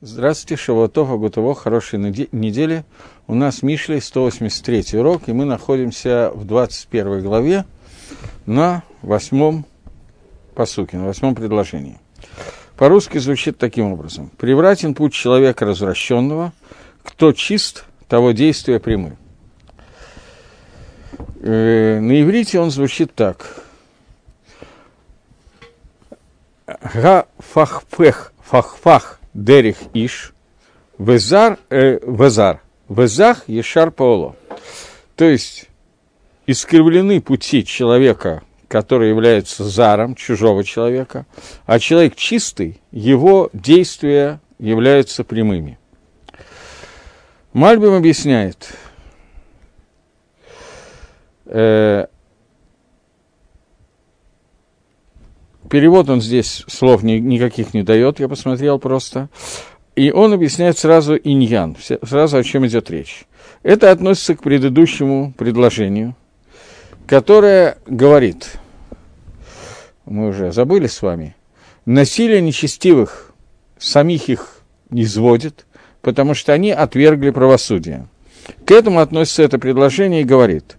Здравствуйте, Шавуатов, Агутово, хорошей недели. У нас Мишлей 183 урок, и мы находимся в 21 главе на восьмом посуке, на восьмом предложении. По-русски звучит таким образом. «Превратен путь человека развращенного, кто чист, того действия прямы». Э, на иврите он звучит так. Га фахпех, фахфах дерих иш, везар, э, везар, везах ешар паоло. То есть, искривлены пути человека, который является заром чужого человека, а человек чистый, его действия являются прямыми. Мальбим объясняет, э, перевод он здесь слов ни, никаких не дает, я посмотрел просто. И он объясняет сразу иньян, сразу о чем идет речь. Это относится к предыдущему предложению, которое говорит, мы уже забыли с вами, насилие нечестивых самих их не сводит, потому что они отвергли правосудие. К этому относится это предложение и говорит.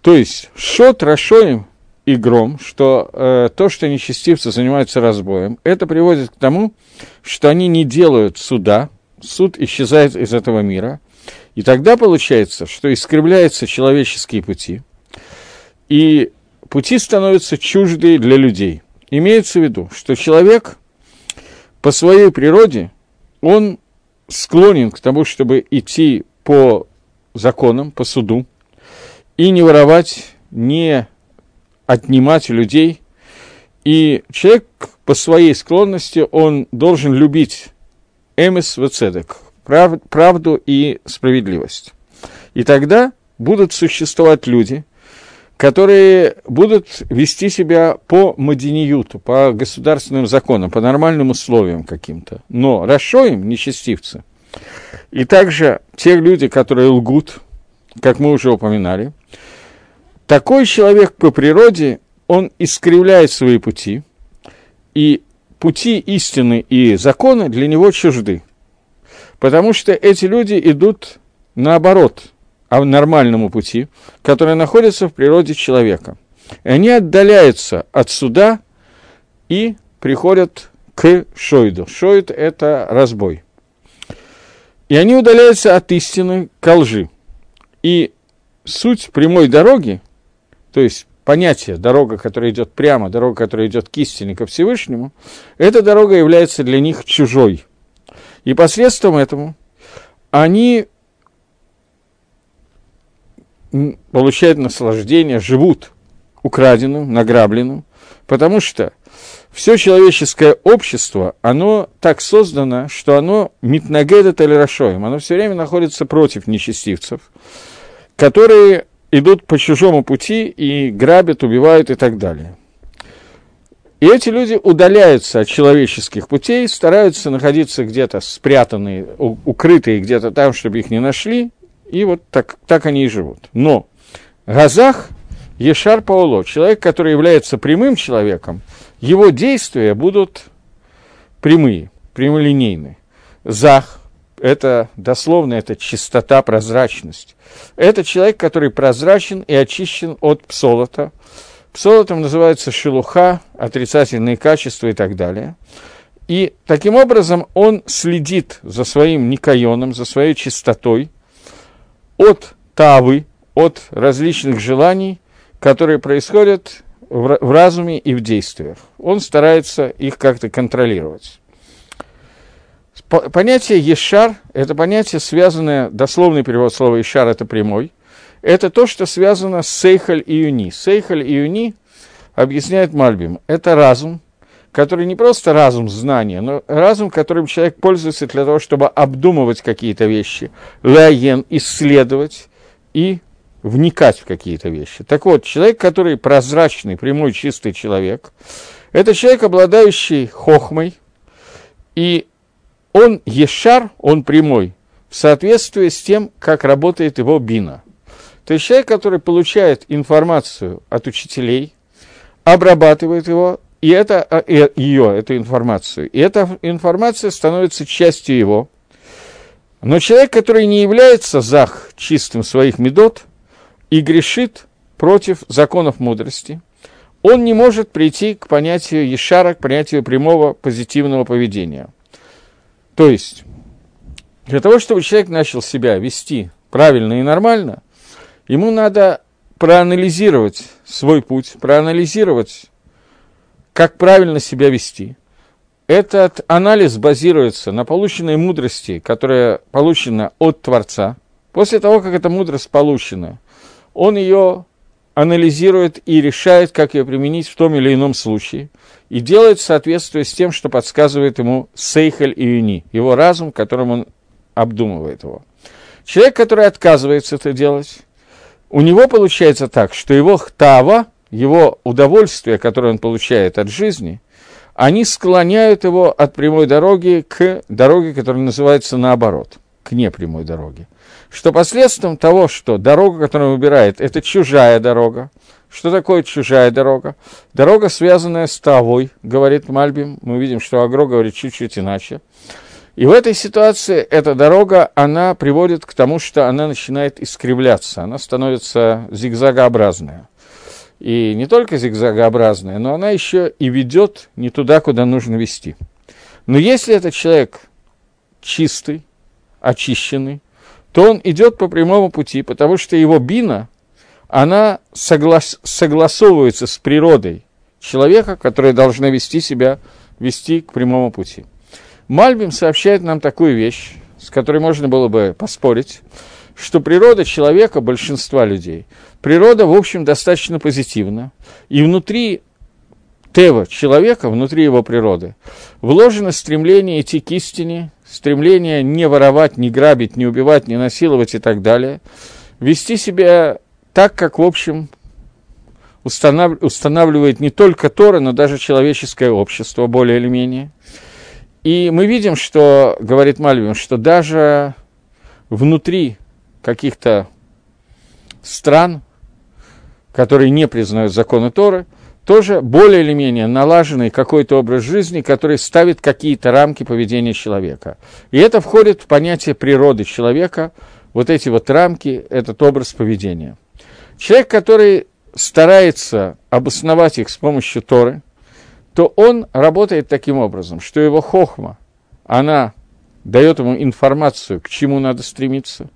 То есть, шот рашоим и гром, что э, то, что нечестивцы занимаются разбоем, это приводит к тому, что они не делают суда, суд исчезает из этого мира, и тогда получается, что искривляются человеческие пути, и пути становятся чуждые для людей. Имеется в виду, что человек по своей природе, он склонен к тому, чтобы идти по законам, по суду, и не воровать, не отнимать людей. И человек по своей склонности, он должен любить эмис вецедек, прав, правду и справедливость. И тогда будут существовать люди, которые будут вести себя по мадиниюту, по государственным законам, по нормальным условиям каким-то. Но расшоим, нечестивцы, и также те люди, которые лгут, как мы уже упоминали – такой человек по природе, он искривляет свои пути, и пути истины и закона для него чужды. Потому что эти люди идут наоборот, а нормальному пути, который находится в природе человека. И они отдаляются от суда и приходят к шойду. Шойд – это разбой. И они удаляются от истины к лжи. И суть прямой дороги то есть понятие дорога, которая идет прямо, дорога, которая идет к истине, ко Всевышнему, эта дорога является для них чужой. И посредством этому они получают наслаждение, живут украденным, награбленным, потому что все человеческое общество, оно так создано, что оно митнагедет или рашоем, оно все время находится против нечестивцев, которые идут по чужому пути и грабят, убивают и так далее. И эти люди удаляются от человеческих путей, стараются находиться где-то спрятанные, укрытые где-то там, чтобы их не нашли, и вот так, так они и живут. Но Газах Ешар Пауло, человек, который является прямым человеком, его действия будут прямые, прямолинейные. Зах, это дословно, это чистота, прозрачность. Это человек, который прозрачен и очищен от псолота. Псолотом называется шелуха, отрицательные качества и так далее. И таким образом он следит за своим никайоном, за своей чистотой от тавы, от различных желаний, которые происходят в разуме и в действиях. Он старается их как-то контролировать. Понятие «ешар» – это понятие, связанное, дословный перевод слова «ешар» – это прямой. Это то, что связано с Сейхаль и Юни. Сейхаль и Юни, объясняет Мальбим, это разум, который не просто разум знания, но разум, которым человек пользуется для того, чтобы обдумывать какие-то вещи, лаен, исследовать и вникать в какие-то вещи. Так вот, человек, который прозрачный, прямой, чистый человек, это человек, обладающий хохмой, и он ешар, он прямой, в соответствии с тем, как работает его бина. То есть человек, который получает информацию от учителей, обрабатывает его и это, а, ее, эту информацию. И эта информация становится частью его. Но человек, который не является зах чистым своих медот и грешит против законов мудрости, он не может прийти к понятию Ешара, к понятию прямого позитивного поведения. То есть, для того, чтобы человек начал себя вести правильно и нормально, ему надо проанализировать свой путь, проанализировать, как правильно себя вести. Этот анализ базируется на полученной мудрости, которая получена от Творца. После того, как эта мудрость получена, он ее анализирует и решает, как ее применить в том или ином случае, и делает в соответствии с тем, что подсказывает ему Сейхель и Юни, его разум, которым он обдумывает его. Человек, который отказывается это делать, у него получается так, что его хтава, его удовольствие, которое он получает от жизни, они склоняют его от прямой дороги к дороге, которая называется наоборот, к непрямой дороге. Что последствием того, что дорога, которую он выбирает, это чужая дорога. Что такое чужая дорога? Дорога, связанная с Тавой, говорит Мальбим. Мы видим, что Агро говорит чуть-чуть иначе. И в этой ситуации эта дорога, она приводит к тому, что она начинает искривляться, она становится зигзагообразная. И не только зигзагообразная, но она еще и ведет не туда, куда нужно вести. Но если этот человек чистый, очищенный, то он идет по прямому пути, потому что его бина, она соглас, согласовывается с природой человека, который должна вести себя, вести к прямому пути. Мальбим сообщает нам такую вещь, с которой можно было бы поспорить, что природа человека, большинства людей, природа, в общем, достаточно позитивна, и внутри Тева человека, внутри его природы, вложено стремление идти к истине, стремление не воровать, не грабить, не убивать, не насиловать и так далее, вести себя так, как, в общем, устанавливает не только Тора, но даже человеческое общество, более или менее. И мы видим, что, говорит Мальвин, что даже внутри каких-то стран, которые не признают законы Торы, тоже более или менее налаженный какой-то образ жизни, который ставит какие-то рамки поведения человека. И это входит в понятие природы человека, вот эти вот рамки, этот образ поведения. Человек, который старается обосновать их с помощью Торы, то он работает таким образом, что его хохма, она дает ему информацию, к чему надо стремиться.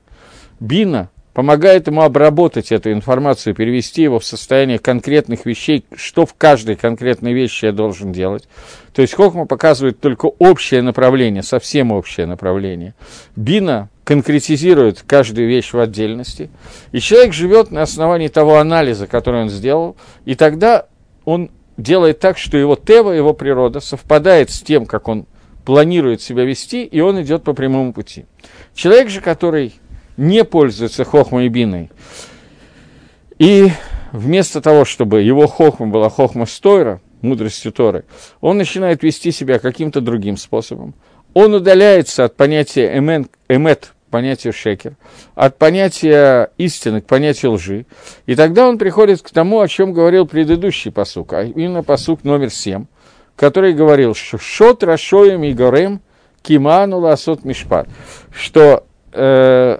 Бина помогает ему обработать эту информацию, перевести его в состояние конкретных вещей, что в каждой конкретной вещи я должен делать. То есть Хохма показывает только общее направление, совсем общее направление. Бина конкретизирует каждую вещь в отдельности, и человек живет на основании того анализа, который он сделал, и тогда он делает так, что его тева, его природа совпадает с тем, как он планирует себя вести, и он идет по прямому пути. Человек же, который не пользуется хохмой и биной, и вместо того, чтобы его хохма была хохма стойра, мудростью Торы, он начинает вести себя каким-то другим способом. Он удаляется от понятия эмен, эмет, понятию шекер, от понятия истины к понятию лжи. И тогда он приходит к тому, о чем говорил предыдущий посук, а именно посук номер семь, который говорил, что «шот рашоем и горем киману ласот мишпат», что э,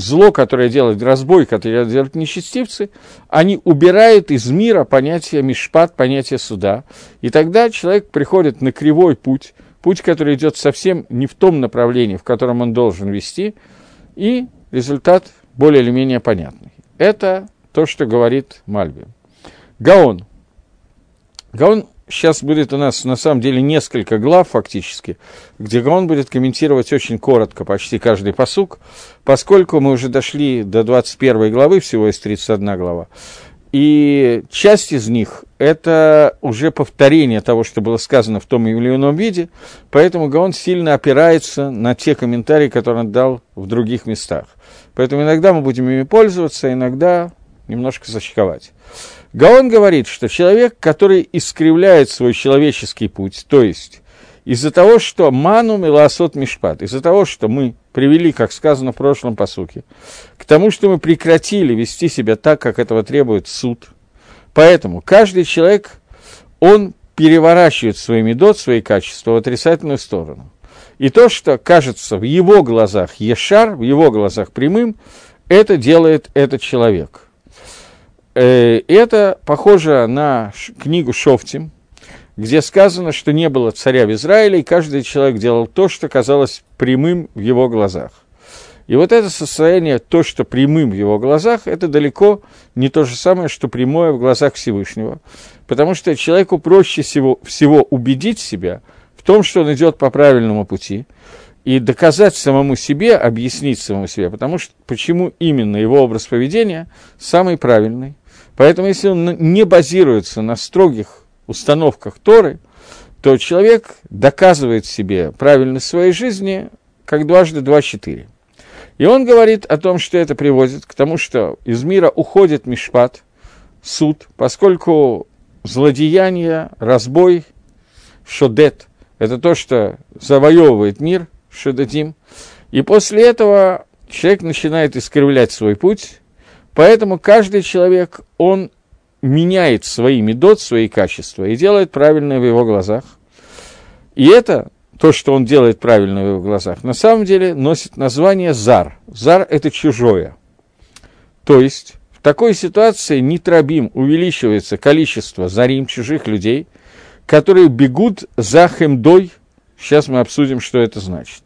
зло, которое делает разбой, которое делают нечестивцы, они убирают из мира понятие мишпат, понятие суда. И тогда человек приходит на кривой путь, путь, который идет совсем не в том направлении, в котором он должен вести, и результат более или менее понятный. Это то, что говорит Мальби. Гаон. Гаон сейчас будет у нас на самом деле несколько глав фактически, где Гаон будет комментировать очень коротко почти каждый посук, поскольку мы уже дошли до 21 главы, всего из 31 глава. И часть из них – это уже повторение того, что было сказано в том или ином виде, поэтому Гаон сильно опирается на те комментарии, которые он дал в других местах. Поэтому иногда мы будем ими пользоваться, иногда немножко зачковать. Гаон говорит, что человек, который искривляет свой человеческий путь, то есть из-за того, что ману милосот мишпат, из-за того, что мы привели, как сказано в прошлом посуке, к тому, что мы прекратили вести себя так, как этого требует суд. Поэтому каждый человек, он переворачивает свои медот, свои качества в отрицательную сторону. И то, что кажется в его глазах ешар, в его глазах прямым, это делает этот человек. Э, это похоже на книгу Шофтим, где сказано, что не было царя в Израиле, и каждый человек делал то, что казалось прямым в его глазах. И вот это состояние, то, что прямым в его глазах, это далеко не то же самое, что прямое в глазах Всевышнего. Потому что человеку проще всего, всего убедить себя в том, что он идет по правильному пути, и доказать самому себе, объяснить самому себе, потому что почему именно его образ поведения самый правильный. Поэтому если он не базируется на строгих установках Торы, то человек доказывает себе правильность своей жизни как дважды два четыре. И он говорит о том, что это приводит к тому, что из мира уходит мишпат, суд, поскольку злодеяние, разбой, шодет – это то, что завоевывает мир, шедатим, и после этого человек начинает искривлять свой путь, поэтому каждый человек, он меняет свои медот, свои качества и делает правильное в его глазах. И это то, что он делает правильно в его глазах, на самом деле носит название зар. Зар – это чужое. То есть в такой ситуации нитрабим увеличивается количество зарим чужих людей, которые бегут за хемдой. Сейчас мы обсудим, что это значит.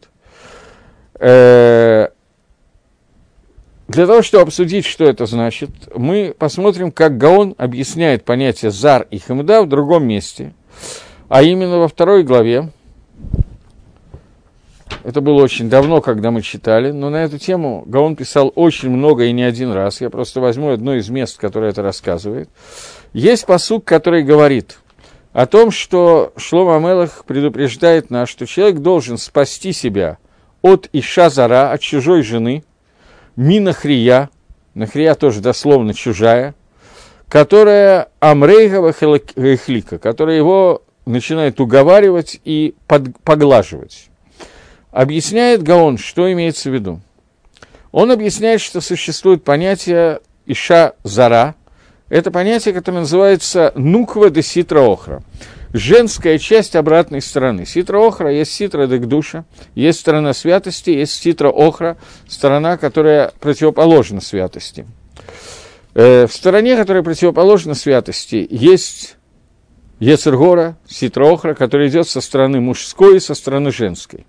Для того, чтобы обсудить, что это значит, мы посмотрим, как Гаон объясняет понятие «зар» и «хемда» в другом месте, а именно во второй главе, это было очень давно, когда мы читали, но на эту тему Гаон писал очень много и не один раз. Я просто возьму одно из мест, которое это рассказывает. Есть посук, который говорит о том, что Шлома Амелах предупреждает нас, что человек должен спасти себя от Иша Зара, от чужой жены, Мина Хрия, Нахрия тоже дословно чужая, которая Амрейгова Хелихлика, которая его начинает уговаривать и под, поглаживать. Объясняет Гаон, что имеется в виду. Он объясняет, что существует понятие Иша Зара. Это понятие, которое называется Нуква де Ситра Охра. Женская часть обратной стороны. Ситра Охра есть Ситра де Душа, есть сторона святости, есть Ситра Охра, сторона, которая противоположна святости. Э, в стороне, которая противоположна святости, есть Ецергора, Ситра Охра, которая идет со стороны мужской и со стороны женской.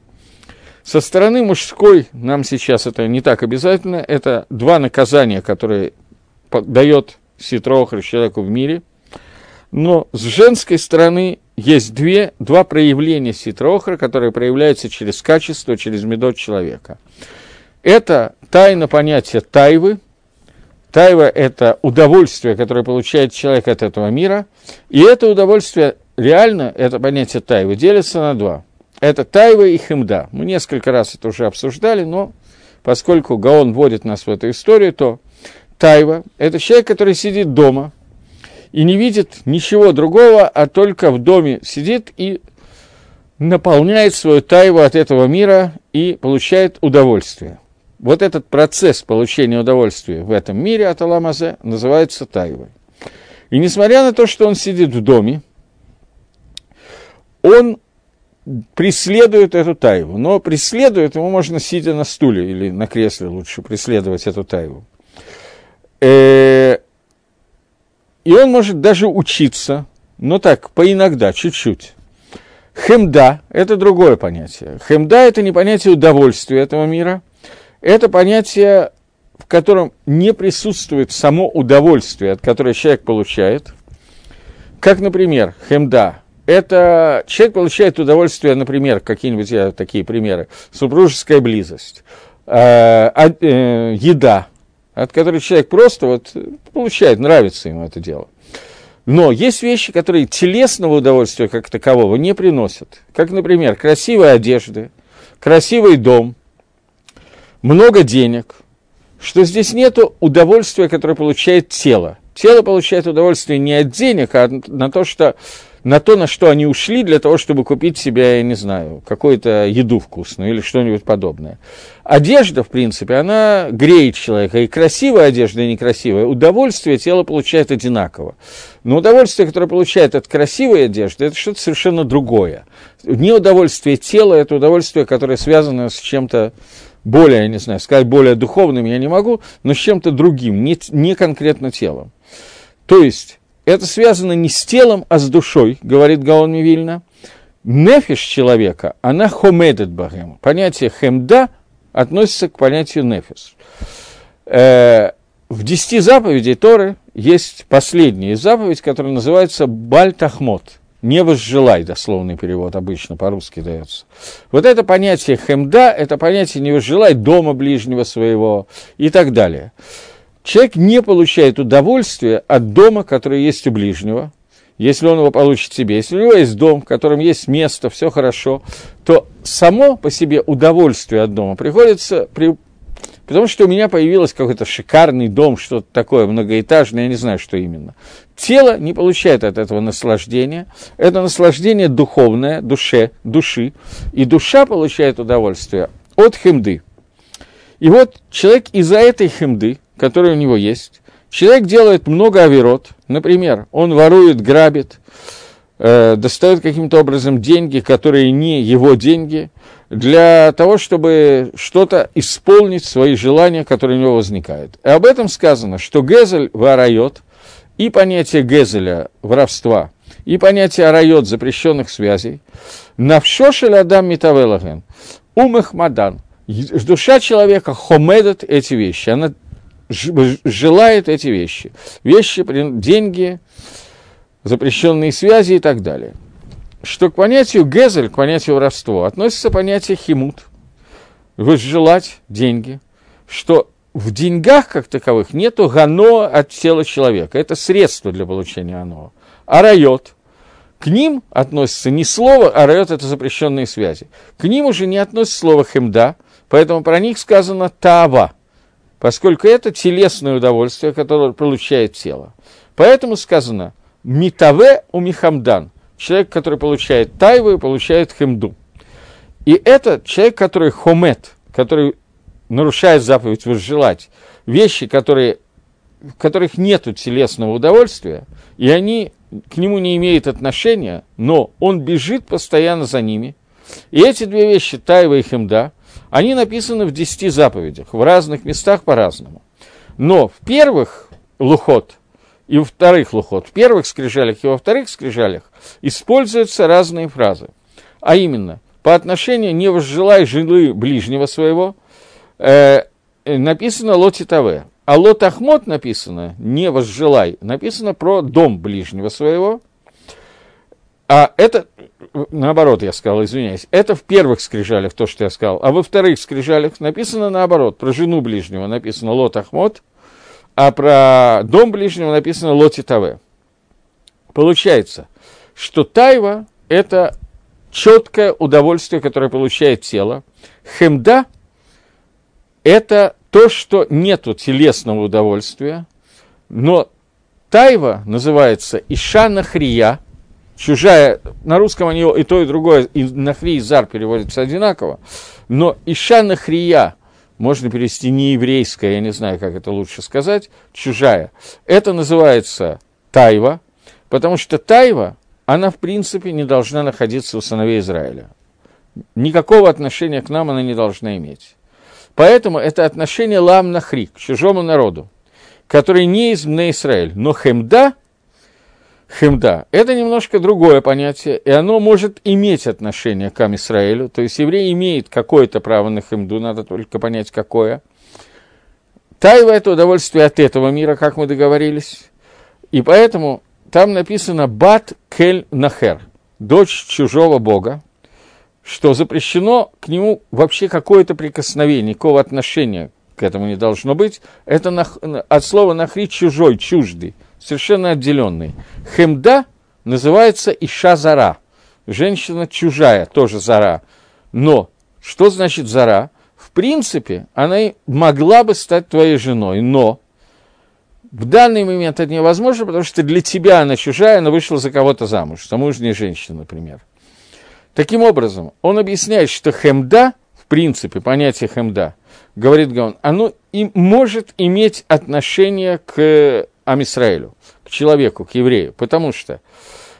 Со стороны мужской нам сейчас это не так обязательно. Это два наказания, которые дает Ситрохр человеку в мире. Но с женской стороны есть две, два проявления Ситрохра, которые проявляются через качество, через медот человека. Это тайна понятия тайвы. Тайва – это удовольствие, которое получает человек от этого мира. И это удовольствие, реально, это понятие тайвы, делится на два – это Тайва и Химда. Мы несколько раз это уже обсуждали, но поскольку Гаон вводит нас в эту историю, то Тайва – это человек, который сидит дома и не видит ничего другого, а только в доме сидит и наполняет свою тайву от этого мира и получает удовольствие. Вот этот процесс получения удовольствия в этом мире от Аламазе называется тайвой. И несмотря на то, что он сидит в доме, он преследует эту тайву. Но преследует ему можно сидя на стуле или на кресле лучше преследовать эту тайву. Э, и он может даже учиться, но так, поиногда, чуть-чуть. Хемда – это другое понятие. Хемда – это не понятие удовольствия этого мира, это понятие, в котором не присутствует само удовольствие, от которого человек получает. Как, например, хемда это человек получает удовольствие, например, какие-нибудь такие примеры, супружеская близость, э, э, еда, от которой человек просто вот получает, нравится ему это дело. Но есть вещи, которые телесного удовольствия как такового не приносят. Как, например, красивые одежды, красивый дом, много денег, что здесь нет удовольствия, которое получает тело. Тело получает удовольствие не от денег, а на то, что на то, на что они ушли для того, чтобы купить себе, я не знаю, какую-то еду вкусную или что-нибудь подобное. Одежда, в принципе, она греет человека. И красивая одежда, и некрасивая. Удовольствие тело получает одинаково. Но удовольствие, которое получает от красивой одежды, это что-то совершенно другое. Не удовольствие тела, это удовольствие, которое связано с чем-то более, я не знаю, сказать более духовным я не могу, но с чем-то другим, не, не конкретно телом. То есть, это связано не с телом, а с душой, говорит Гаон Мивильна. Нефиш человека, она хомедет багем. Понятие хемда относится к понятию нефиш. Э, в десяти заповедей Торы есть последняя заповедь, которая называется Бальтахмот. Не возжелай, дословный перевод обычно по-русски дается. Вот это понятие хемда, это понятие не возжелай дома ближнего своего и так далее. Человек не получает удовольствия от дома, который есть у ближнего, если он его получит себе. Если у него есть дом, в котором есть место, все хорошо, то само по себе удовольствие от дома приходится при... Потому что у меня появился какой-то шикарный дом, что-то такое многоэтажное, я не знаю, что именно. Тело не получает от этого наслаждения. Это наслаждение духовное, душе, души. И душа получает удовольствие от хемды. И вот человек из-за этой хемды, который у него есть. Человек делает много оверот, например, он ворует, грабит, э, достает каким-то образом деньги, которые не его деньги, для того, чтобы что-то исполнить, свои желания, которые у него возникают. И об этом сказано, что Гезель ворает, и понятие Гезеля, воровства, и понятие арайот, запрещенных связей, навшошель адам митавелаген, умехмадан, душа человека хомедет эти вещи, она желает эти вещи. Вещи, деньги, запрещенные связи и так далее. Что к понятию гезель, к понятию воровства, относится понятие химут, возжелать деньги, что в деньгах как таковых нету гано от тела человека. Это средство для получения оно. А райот, к ним относится не слово, а райот – это запрещенные связи. К ним уже не относится слово хемда, поэтому про них сказано тава – поскольку это телесное удовольствие, которое получает тело. Поэтому сказано «митаве у михамдан» – человек, который получает тайву и получает хемду. И это человек, который хомет, который нарушает заповедь возжелать, вещи, которые, в которых нет телесного удовольствия, и они к нему не имеют отношения, но он бежит постоянно за ними. И эти две вещи, тайва и хемда, они написаны в десяти заповедях, в разных местах по-разному. Но в первых лухот и во вторых лухот, в первых скрижалях и во вторых скрижалях используются разные фразы. А именно, по отношению «не возжелай жилы ближнего своего» э, написано «лотитаве», а «лот ахмот» написано «не возжелай», написано про дом ближнего своего. А это наоборот, я сказал, извиняюсь, это в первых скрижалях то, что я сказал, а во вторых скрижалях написано наоборот, про жену ближнего написано Лот Ахмот, а про дом ближнего написано Лоти Таве. Получается, что тайва – это четкое удовольствие, которое получает тело. Хемда – это то, что нету телесного удовольствия, но тайва называется Ишана Хрия – чужая, на русском они и то, и другое, и нахри, и зар переводятся одинаково, но иша нахрия, можно перевести не еврейская, я не знаю, как это лучше сказать, чужая. Это называется тайва, потому что тайва, она в принципе не должна находиться у сыновей Израиля. Никакого отношения к нам она не должна иметь. Поэтому это отношение лам нахри, к чужому народу, который не из Израиль, но хемда – хемда. Это немножко другое понятие, и оно может иметь отношение к Амисраэлю, то есть еврей имеет какое-то право на хемду, надо только понять, какое. Тайва – это удовольствие от этого мира, как мы договорились, и поэтому там написано «бат кель нахер» – дочь чужого бога, что запрещено к нему вообще какое-то прикосновение, никакого отношения к этому не должно быть. Это от слова «нахри» – чужой, чуждый – совершенно отделенный. Хемда называется Иша Зара, женщина чужая, тоже Зара. Но что значит Зара? В принципе, она могла бы стать твоей женой, но В данный момент это невозможно, потому что для тебя она чужая, она вышла за кого-то замуж, замужняя женщина, например. Таким образом, он объясняет, что хемда, в принципе, понятие хемда, говорит Гаон, оно и может иметь отношение к Амисраилю, к человеку, к еврею, потому что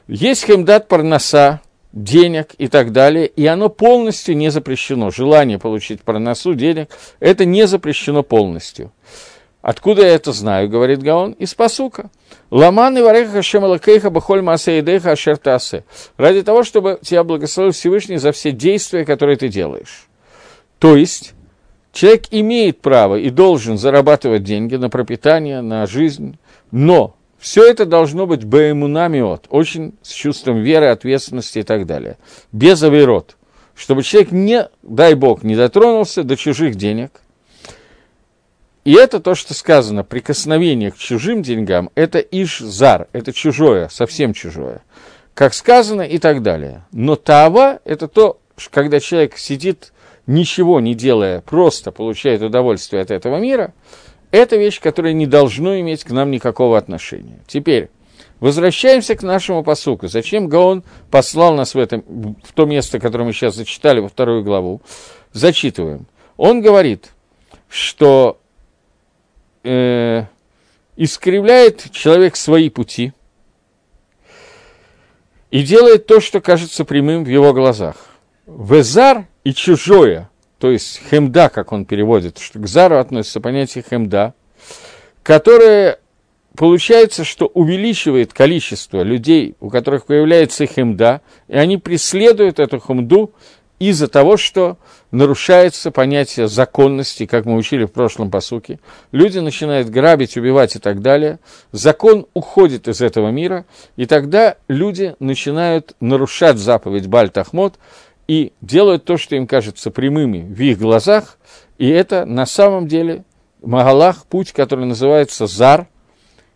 есть хемдат парноса, денег и так далее, и оно полностью не запрещено. Желание получить парносу, денег, это не запрещено полностью. Откуда я это знаю, говорит Гаон? Из посука. Ламан и вареха шемалакейха бахоль масаидеха ашертасе. Ради того, чтобы тебя благословил Всевышний за все действия, которые ты делаешь. То есть, человек имеет право и должен зарабатывать деньги на пропитание, на жизнь, но все это должно быть баэмунамиот, очень с чувством веры, ответственности и так далее. Без авирот. Чтобы человек не, дай бог, не дотронулся до чужих денег – и это то, что сказано, прикосновение к чужим деньгам, это иш-зар, это чужое, совсем чужое. Как сказано и так далее. Но тава – это то, когда человек сидит, ничего не делая, просто получает удовольствие от этого мира, это вещь, которая не должно иметь к нам никакого отношения. Теперь, возвращаемся к нашему посуку. Зачем Гаон послал нас в, этом, в то место, которое мы сейчас зачитали, во вторую главу? Зачитываем. Он говорит, что э, искривляет человек свои пути и делает то, что кажется прямым в его глазах. Везар и чужое, то есть хемда, как он переводит, что к зару относится понятие хемда, которое получается, что увеличивает количество людей, у которых появляется хемда, и они преследуют эту хемду из-за того, что нарушается понятие законности, как мы учили в прошлом посуке. Люди начинают грабить, убивать и так далее. Закон уходит из этого мира, и тогда люди начинают нарушать заповедь Баль-Тахмот и делают то, что им кажется прямыми в их глазах, и это на самом деле Магалах, путь, который называется Зар,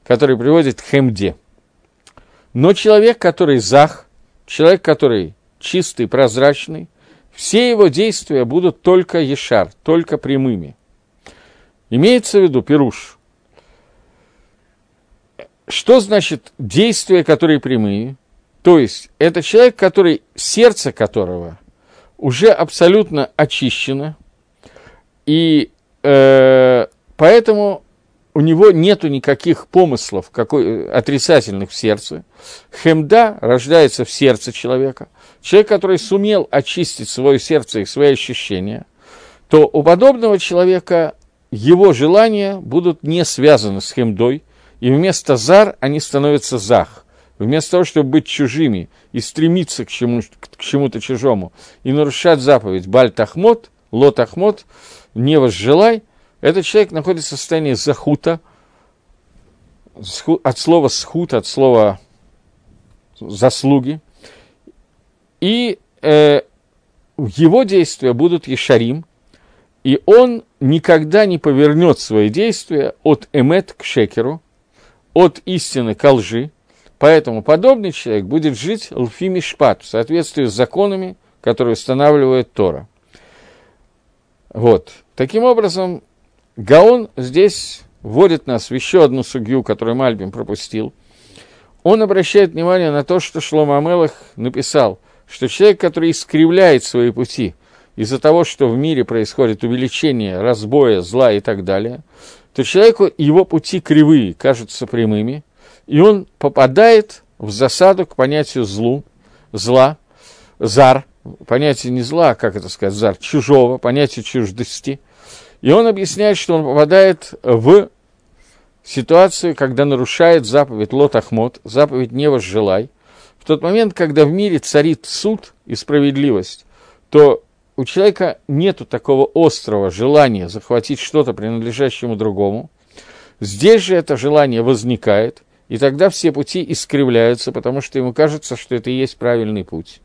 который приводит к Хемде. Но человек, который Зах, человек, который чистый, прозрачный – все его действия будут только ешар, только прямыми. Имеется в виду пируш. Что значит действия, которые прямые? То есть это человек, который, сердце которого уже абсолютно очищено, и э, поэтому у него нету никаких помыслов какой, отрицательных в сердце. Хемда рождается в сердце человека – человек, который сумел очистить свое сердце и свои ощущения, то у подобного человека его желания будут не связаны с хемдой, и вместо зар они становятся зах. Вместо того, чтобы быть чужими и стремиться к, чему, к чему-то чужому и нарушать заповедь Баль-Тахмот, Лот-Ахмот, не возжелай, этот человек находится в состоянии захута, от слова схут, от слова заслуги, и э, его действия будут ешарим, и он никогда не повернет свои действия от эмет к шекеру, от истины к лжи, поэтому подобный человек будет жить лфими шпат в соответствии с законами, которые устанавливает Тора. Вот. Таким образом, Гаон здесь вводит нас в еще одну судью, которую Мальбим пропустил. Он обращает внимание на то, что Шлома Амелах написал – что человек, который искривляет свои пути из-за того, что в мире происходит увеличение разбоя, зла и так далее, то человеку его пути кривые кажутся прямыми, и он попадает в засаду к понятию злу, зла, зар, понятие не зла, как это сказать, зар, чужого, понятие чуждости. И он объясняет, что он попадает в ситуацию, когда нарушает заповедь Лот Ахмот, заповедь не возжелай, в тот момент, когда в мире царит суд и справедливость, то у человека нет такого острого желания захватить что-то, принадлежащему другому. Здесь же это желание возникает, и тогда все пути искривляются, потому что ему кажется, что это и есть правильный путь.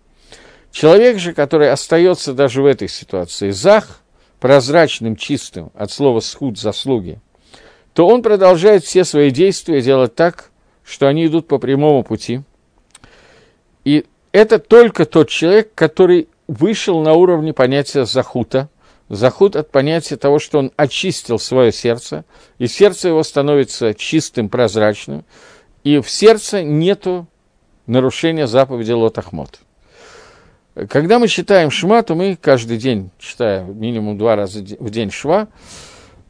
Человек же, который остается даже в этой ситуации зах, прозрачным, чистым, от слова «схуд» – заслуги, то он продолжает все свои действия делать так, что они идут по прямому пути – и это только тот человек, который вышел на уровне понятия захута, Захуд от понятия того, что он очистил свое сердце, и сердце его становится чистым, прозрачным, и в сердце нету нарушения заповеди Лотахмот. Когда мы читаем Шма, то мы каждый день, читаем минимум два раза в день Шва,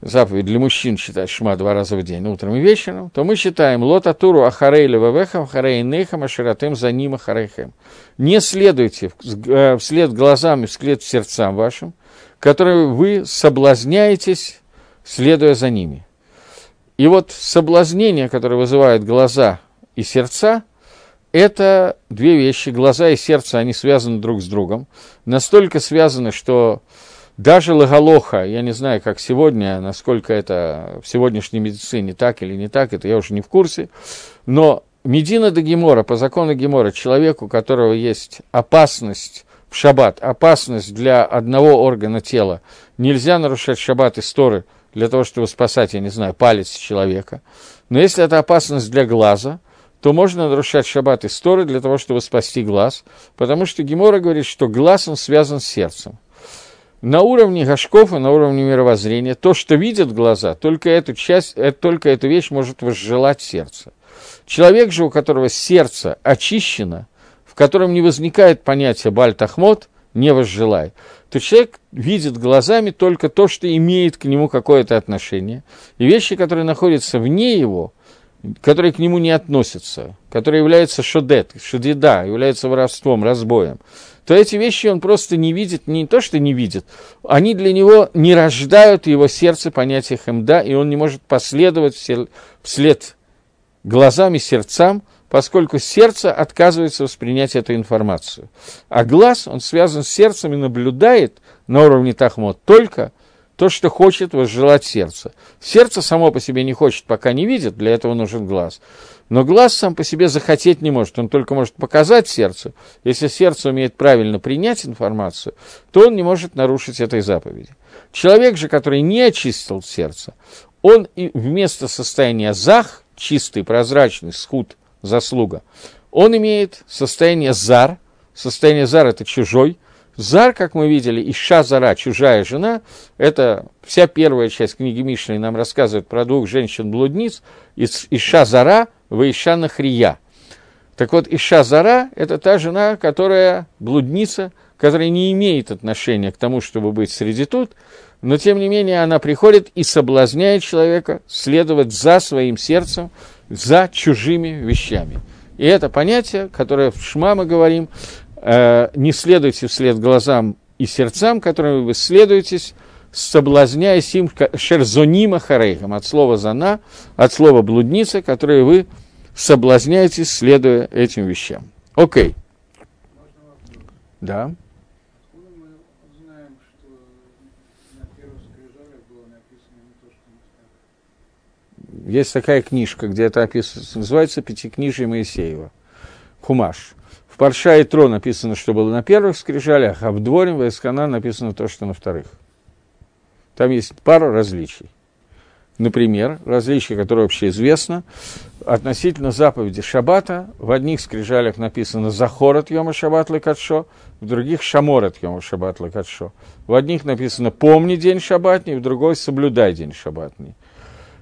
заповедь для мужчин читать Шма два раза в день, утром и вечером, то мы читаем Лота Туру Ахарей Левавехам, Харей Нейхам, Аширатым, за ним Ахарейхем. Не следуйте э, вслед глазам и вслед сердцам вашим, которые вы соблазняетесь, следуя за ними. И вот соблазнение, которое вызывает глаза и сердца, это две вещи. Глаза и сердце, они связаны друг с другом. Настолько связаны, что даже лаголоха, я не знаю, как сегодня, насколько это в сегодняшней медицине так или не так, это я уже не в курсе, но Медина до Гемора, по закону Гемора, человеку, у которого есть опасность в шаббат, опасность для одного органа тела, нельзя нарушать шаббат и сторы для того, чтобы спасать, я не знаю, палец человека. Но если это опасность для глаза, то можно нарушать шаббат и сторы для того, чтобы спасти глаз, потому что Гемора говорит, что глаз, он связан с сердцем на уровне Гашкова, на уровне мировоззрения, то, что видят глаза, только эту часть, э, только эту вещь может возжелать сердце. Человек же, у которого сердце очищено, в котором не возникает понятия бальтахмот, не возжелай, то человек видит глазами только то, что имеет к нему какое-то отношение, и вещи, которые находятся вне его, которые к нему не относятся, которые являются шодет, шодеда, являются воровством, разбоем, то эти вещи он просто не видит, не то, что не видит, они для него не рождают его сердце понятия хемда, и он не может последовать вслед глазами, сердцам, поскольку сердце отказывается воспринять эту информацию. А глаз, он связан с сердцем и наблюдает на уровне тахмот только то, что хочет возжелать сердце. Сердце само по себе не хочет, пока не видит, для этого нужен глаз. Но глаз сам по себе захотеть не может, он только может показать сердцу. Если сердце умеет правильно принять информацию, то он не может нарушить этой заповеди. Человек же, который не очистил сердце, он и вместо состояния зах, чистый, прозрачный, схуд, заслуга, он имеет состояние зар, состояние зар – это чужой, Зар, как мы видели, Иша Зара, чужая жена, это вся первая часть книги Мишли нам рассказывает про двух женщин-блудниц, Иша Зара, вы Иша Нахрия. Так вот, Иша Зара – это та жена, которая блудница, которая не имеет отношения к тому, чтобы быть среди тут, но тем не менее она приходит и соблазняет человека следовать за своим сердцем, за чужими вещами. И это понятие, которое в Шма мы говорим, э, не следуйте вслед глазам и сердцам, которыми вы следуетесь, соблазняясь им шерзонима харейхам, от слова «зана», от слова «блудница», которые вы соблазняетесь, следуя этим вещам. Окей. Да. Есть такая книжка, где это описывается, называется «Пятикнижие Моисеева». Хумаш. В Парша и Тро написано, что было на первых скрижалях, а в Дворе, в Эскана написано то, что на вторых. Там есть пару различий. Например, различие, которое вообще известно, относительно заповеди Шаббата. В одних скрижалях написано «Захор от Йома Шаббат Лекатшо», в других «Шамор от Йома Шаббат Лекатшо». В одних написано «Помни день шаббатний», в другой «Соблюдай день шаббатний».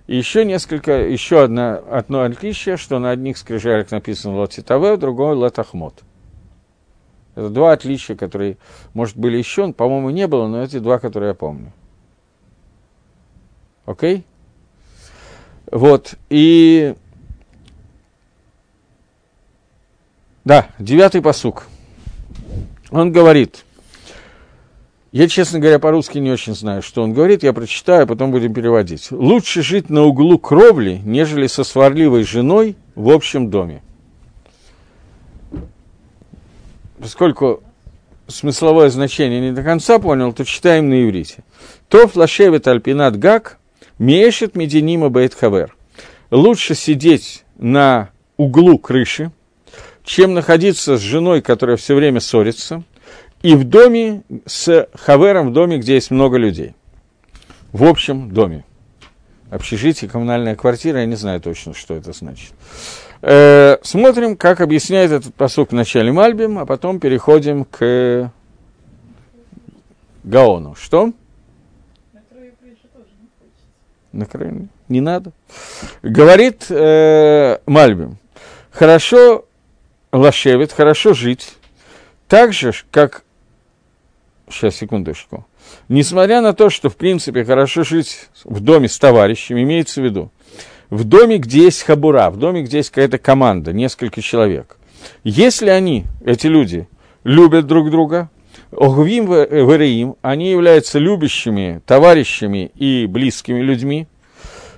И еще несколько, еще одно, одно отличие, что на одних скрижалях написано «Лотитаве», в другой «Лотахмот». Это два отличия, которые, может, были еще, по-моему, не было, но эти два, которые я помню. Окей? Okay? Вот, и... Да, девятый посук. Он говорит, я, честно говоря, по-русски не очень знаю, что он говорит, я прочитаю, а потом будем переводить. Лучше жить на углу кровли, нежели со сварливой женой в общем доме. Поскольку смысловое значение не до конца понял, то читаем на иврите. То флашевит альпинат гак, мешет мединима бейт хавер. Лучше сидеть на углу крыши, чем находиться с женой, которая все время ссорится – и в доме с хавером, в доме, где есть много людей. В общем доме. Общежитие, коммунальная квартира, я не знаю точно, что это значит. Э, смотрим, как объясняет этот посук в начале Мальбим, а потом переходим к Гаону. Что? На краю не надо. Говорит э, Мальбим, хорошо лошевит, хорошо жить, так же, как... Сейчас, секундочку. Несмотря на то, что, в принципе, хорошо жить в доме с товарищами, имеется в виду, в доме, где есть хабура, в доме, где есть какая-то команда, несколько человек. Если они, эти люди, любят друг друга, Огвим Вереим, они являются любящими, товарищами и близкими людьми,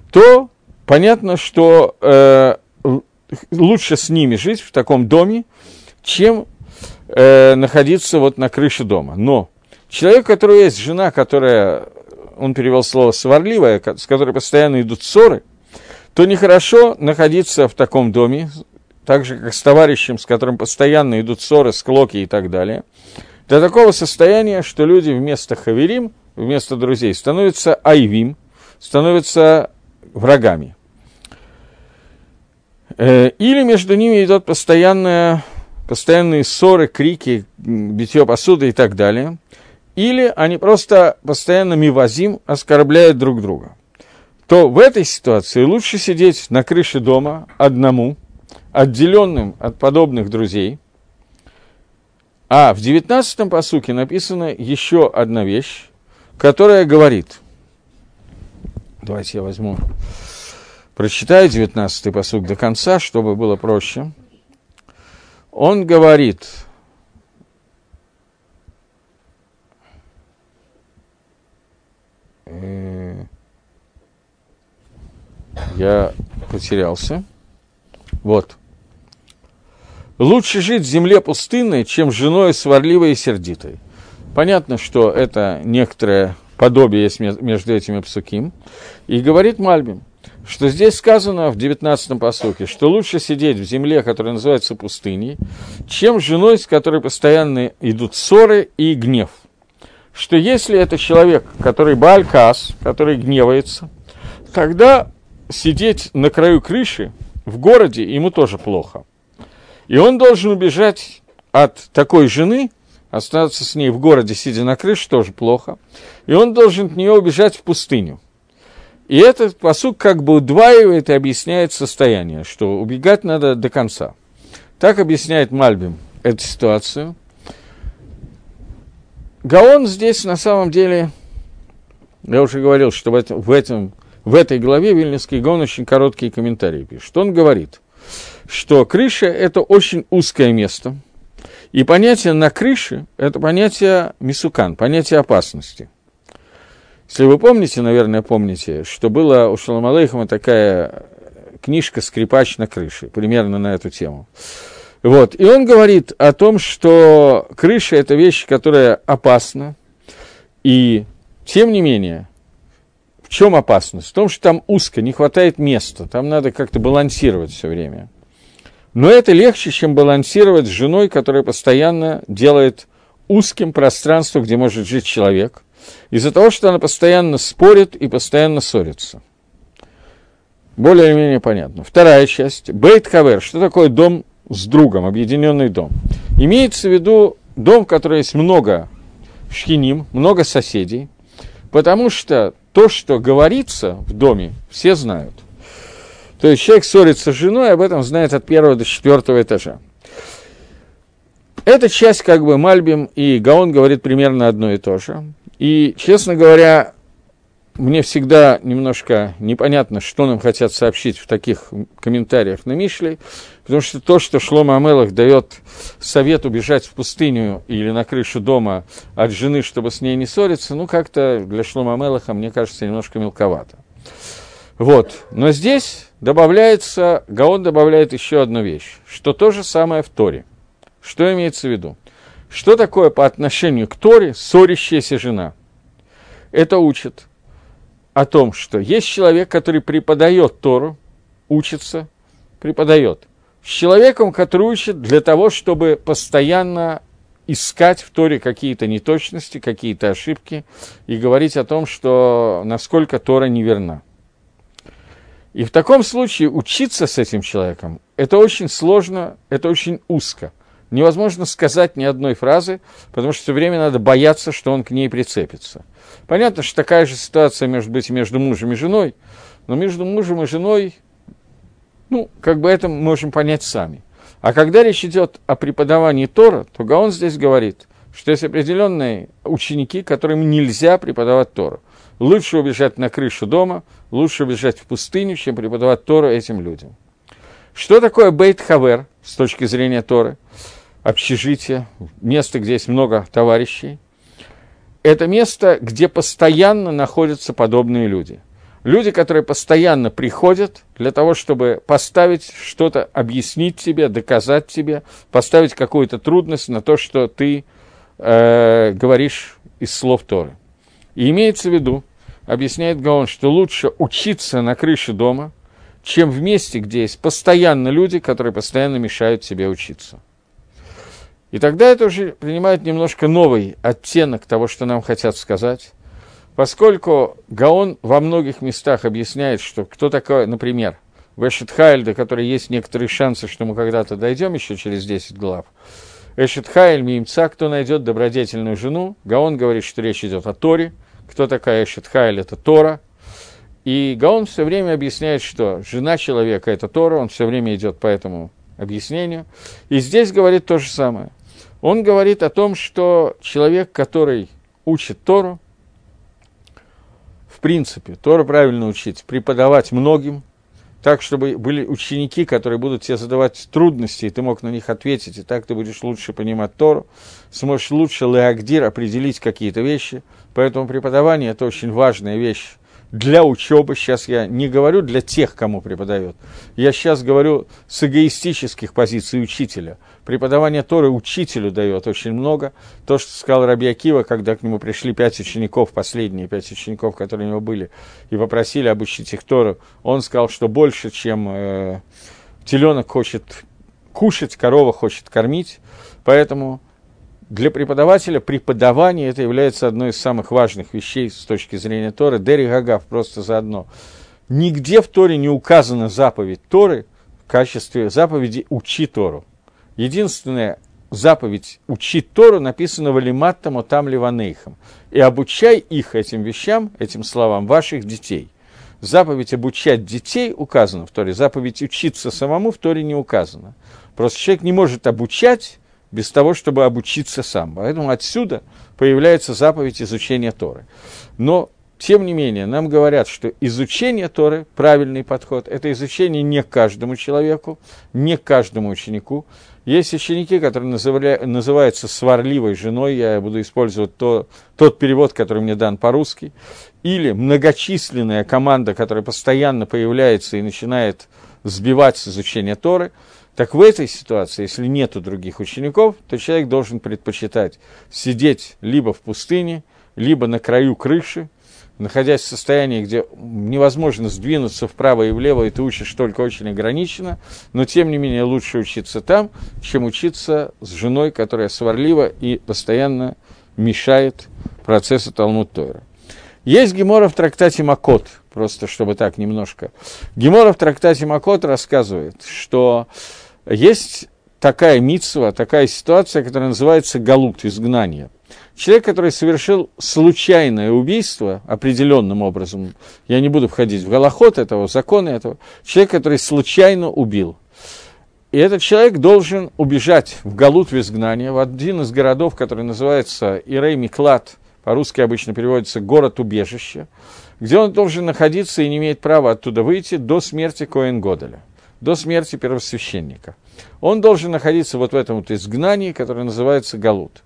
то понятно, что э, лучше с ними жить в таком доме, чем э, находиться вот на крыше дома. Но человек, у которого есть жена, которая, он перевел слово сварливая, с которой постоянно идут ссоры, то нехорошо находиться в таком доме, так же, как с товарищем, с которым постоянно идут ссоры, склоки и так далее, до такого состояния, что люди вместо хаверим, вместо друзей, становятся айвим, становятся врагами. Э, или между ними идут постоянные, постоянные ссоры, крики, битье посуды и так далее. Или они просто постоянно мивазим оскорбляют друг друга. То в этой ситуации лучше сидеть на крыше дома одному, отделенным от подобных друзей. А в девятнадцатом посуке написана еще одна вещь, которая говорит, давайте я возьму Прочитаю 19-й посуг до конца, чтобы было проще. Он говорит, э, я потерялся. Вот. Лучше жить в земле пустынной, чем женой сварливой и сердитой. Понятно, что это некоторое подобие есть между этими псуким. И говорит Мальбим – что здесь сказано в 19-м посоке, что лучше сидеть в земле, которая называется пустыней, чем женой, с которой постоянно идут ссоры и гнев. Что если это человек, который Баалькас, который гневается, тогда сидеть на краю крыши в городе ему тоже плохо. И он должен убежать от такой жены, остаться с ней в городе, сидя на крыше, тоже плохо. И он должен от нее убежать в пустыню. И этот посук как бы удваивает и объясняет состояние, что убегать надо до конца. Так объясняет Мальбим эту ситуацию. Гаон здесь на самом деле, я уже говорил, что в, этом, в, этом, в этой главе Вильнюсский Гаон очень короткие комментарии пишет. Он говорит, что крыша – это очень узкое место, и понятие на крыше – это понятие мисукан, понятие опасности. Если вы помните, наверное, помните, что была у Шалом Алейхама такая книжка «Скрипач на крыше», примерно на эту тему. Вот. И он говорит о том, что крыша – это вещь, которая опасна, и тем не менее, в чем опасность? В том, что там узко, не хватает места, там надо как-то балансировать все время. Но это легче, чем балансировать с женой, которая постоянно делает узким пространство, где может жить человек, из-за того, что она постоянно спорит и постоянно ссорится. Более или менее понятно. Вторая часть. Бейт Хавер. Что такое дом с другом, объединенный дом? Имеется в виду дом, в котором есть много шхиним, много соседей, потому что то, что говорится в доме, все знают. То есть человек ссорится с женой, об этом знает от первого до четвертого этажа. Эта часть, как бы, Мальбим и Гаон говорит примерно одно и то же. И, честно говоря, мне всегда немножко непонятно, что нам хотят сообщить в таких комментариях на Мишле, потому что то, что Шлома Амелах дает совет убежать в пустыню или на крышу дома от жены, чтобы с ней не ссориться, ну, как-то для Шлома Амелаха, мне кажется, немножко мелковато. Вот. Но здесь добавляется, Гаон добавляет еще одну вещь, что то же самое в Торе. Что имеется в виду? Что такое по отношению к Торе ссорящаяся жена? Это учит о том, что есть человек, который преподает Тору, учится, преподает. С человеком, который учит для того, чтобы постоянно искать в Торе какие-то неточности, какие-то ошибки и говорить о том, что насколько Тора неверна. И в таком случае учиться с этим человеком – это очень сложно, это очень узко – невозможно сказать ни одной фразы, потому что все время надо бояться, что он к ней прицепится. Понятно, что такая же ситуация может быть между мужем и женой, но между мужем и женой, ну, как бы это мы можем понять сами. А когда речь идет о преподавании Тора, то Гаон здесь говорит, что есть определенные ученики, которым нельзя преподавать Тору. Лучше убежать на крышу дома, лучше убежать в пустыню, чем преподавать Тору этим людям. Что такое Бейт Хавер с точки зрения Торы? Общежитие, место, где есть много товарищей. Это место, где постоянно находятся подобные люди. Люди, которые постоянно приходят для того, чтобы поставить что-то, объяснить тебе, доказать тебе, поставить какую-то трудность на то, что ты э, говоришь из слов Торы. И имеется в виду, объясняет Гаон, что лучше учиться на крыше дома, чем в месте, где есть постоянно люди, которые постоянно мешают себе учиться. И тогда это уже принимает немножко новый оттенок того, что нам хотят сказать, поскольку Гаон во многих местах объясняет, что кто такой, например, Вешет Хайльда, который есть некоторые шансы, что мы когда-то дойдем еще через 10 глав, Эшет Хайль, Мимца, кто найдет добродетельную жену, Гаон говорит, что речь идет о Торе, кто такая Эшет Хайль, это Тора, и Гаон все время объясняет, что жена человека – это Тора, он все время идет по этому объяснению. И здесь говорит то же самое. Он говорит о том, что человек, который учит Тору, в принципе, Тору правильно учить, преподавать многим, так, чтобы были ученики, которые будут тебе задавать трудности, и ты мог на них ответить, и так ты будешь лучше понимать Тору, сможешь лучше леагдир определить какие-то вещи. Поэтому преподавание – это очень важная вещь для учебы, сейчас я не говорю для тех, кому преподает, я сейчас говорю с эгоистических позиций учителя. Преподавание Торы учителю дает очень много. То, что сказал Раби Акива, когда к нему пришли пять учеников, последние пять учеников, которые у него были, и попросили обучить их Тору, он сказал, что больше, чем э, теленок хочет кушать, корова хочет кормить, поэтому для преподавателя преподавание это является одной из самых важных вещей с точки зрения Торы. Дери Гагав просто заодно. Нигде в Торе не указана заповедь Торы в качестве заповеди «учи Тору». Единственная заповедь «учи Тору» написана в Алиматтам Отам Ливанейхам. И обучай их этим вещам, этим словам, ваших детей. Заповедь обучать детей указана в Торе, заповедь учиться самому в Торе не указана. Просто человек не может обучать без того, чтобы обучиться сам. Поэтому отсюда появляется заповедь изучения Торы. Но, тем не менее, нам говорят, что изучение Торы, правильный подход, это изучение не каждому человеку, не каждому ученику. Есть ученики, которые называли, называются сварливой женой, я буду использовать то, тот перевод, который мне дан по-русски, или многочисленная команда, которая постоянно появляется и начинает сбивать с изучения Торы – так в этой ситуации, если нету других учеников, то человек должен предпочитать сидеть либо в пустыне, либо на краю крыши, находясь в состоянии, где невозможно сдвинуться вправо и влево, и ты учишь только очень ограниченно, но тем не менее лучше учиться там, чем учиться с женой, которая сварлива и постоянно мешает процессу Талмуд Тойра. Есть Гемора в трактате Макот, просто чтобы так немножко. Гемора в трактате Макот рассказывает, что есть такая митсва, такая ситуация, которая называется галут, изгнание. Человек, который совершил случайное убийство определенным образом, я не буду входить в голоход этого, законы этого, человек, который случайно убил. И этот человек должен убежать в Галут в изгнание, в один из городов, который называется Ирей Миклад, по-русски обычно переводится «город-убежище», где он должен находиться и не имеет права оттуда выйти до смерти Коэн Годеля до смерти первосвященника. Он должен находиться вот в этом вот изгнании, которое называется Галут.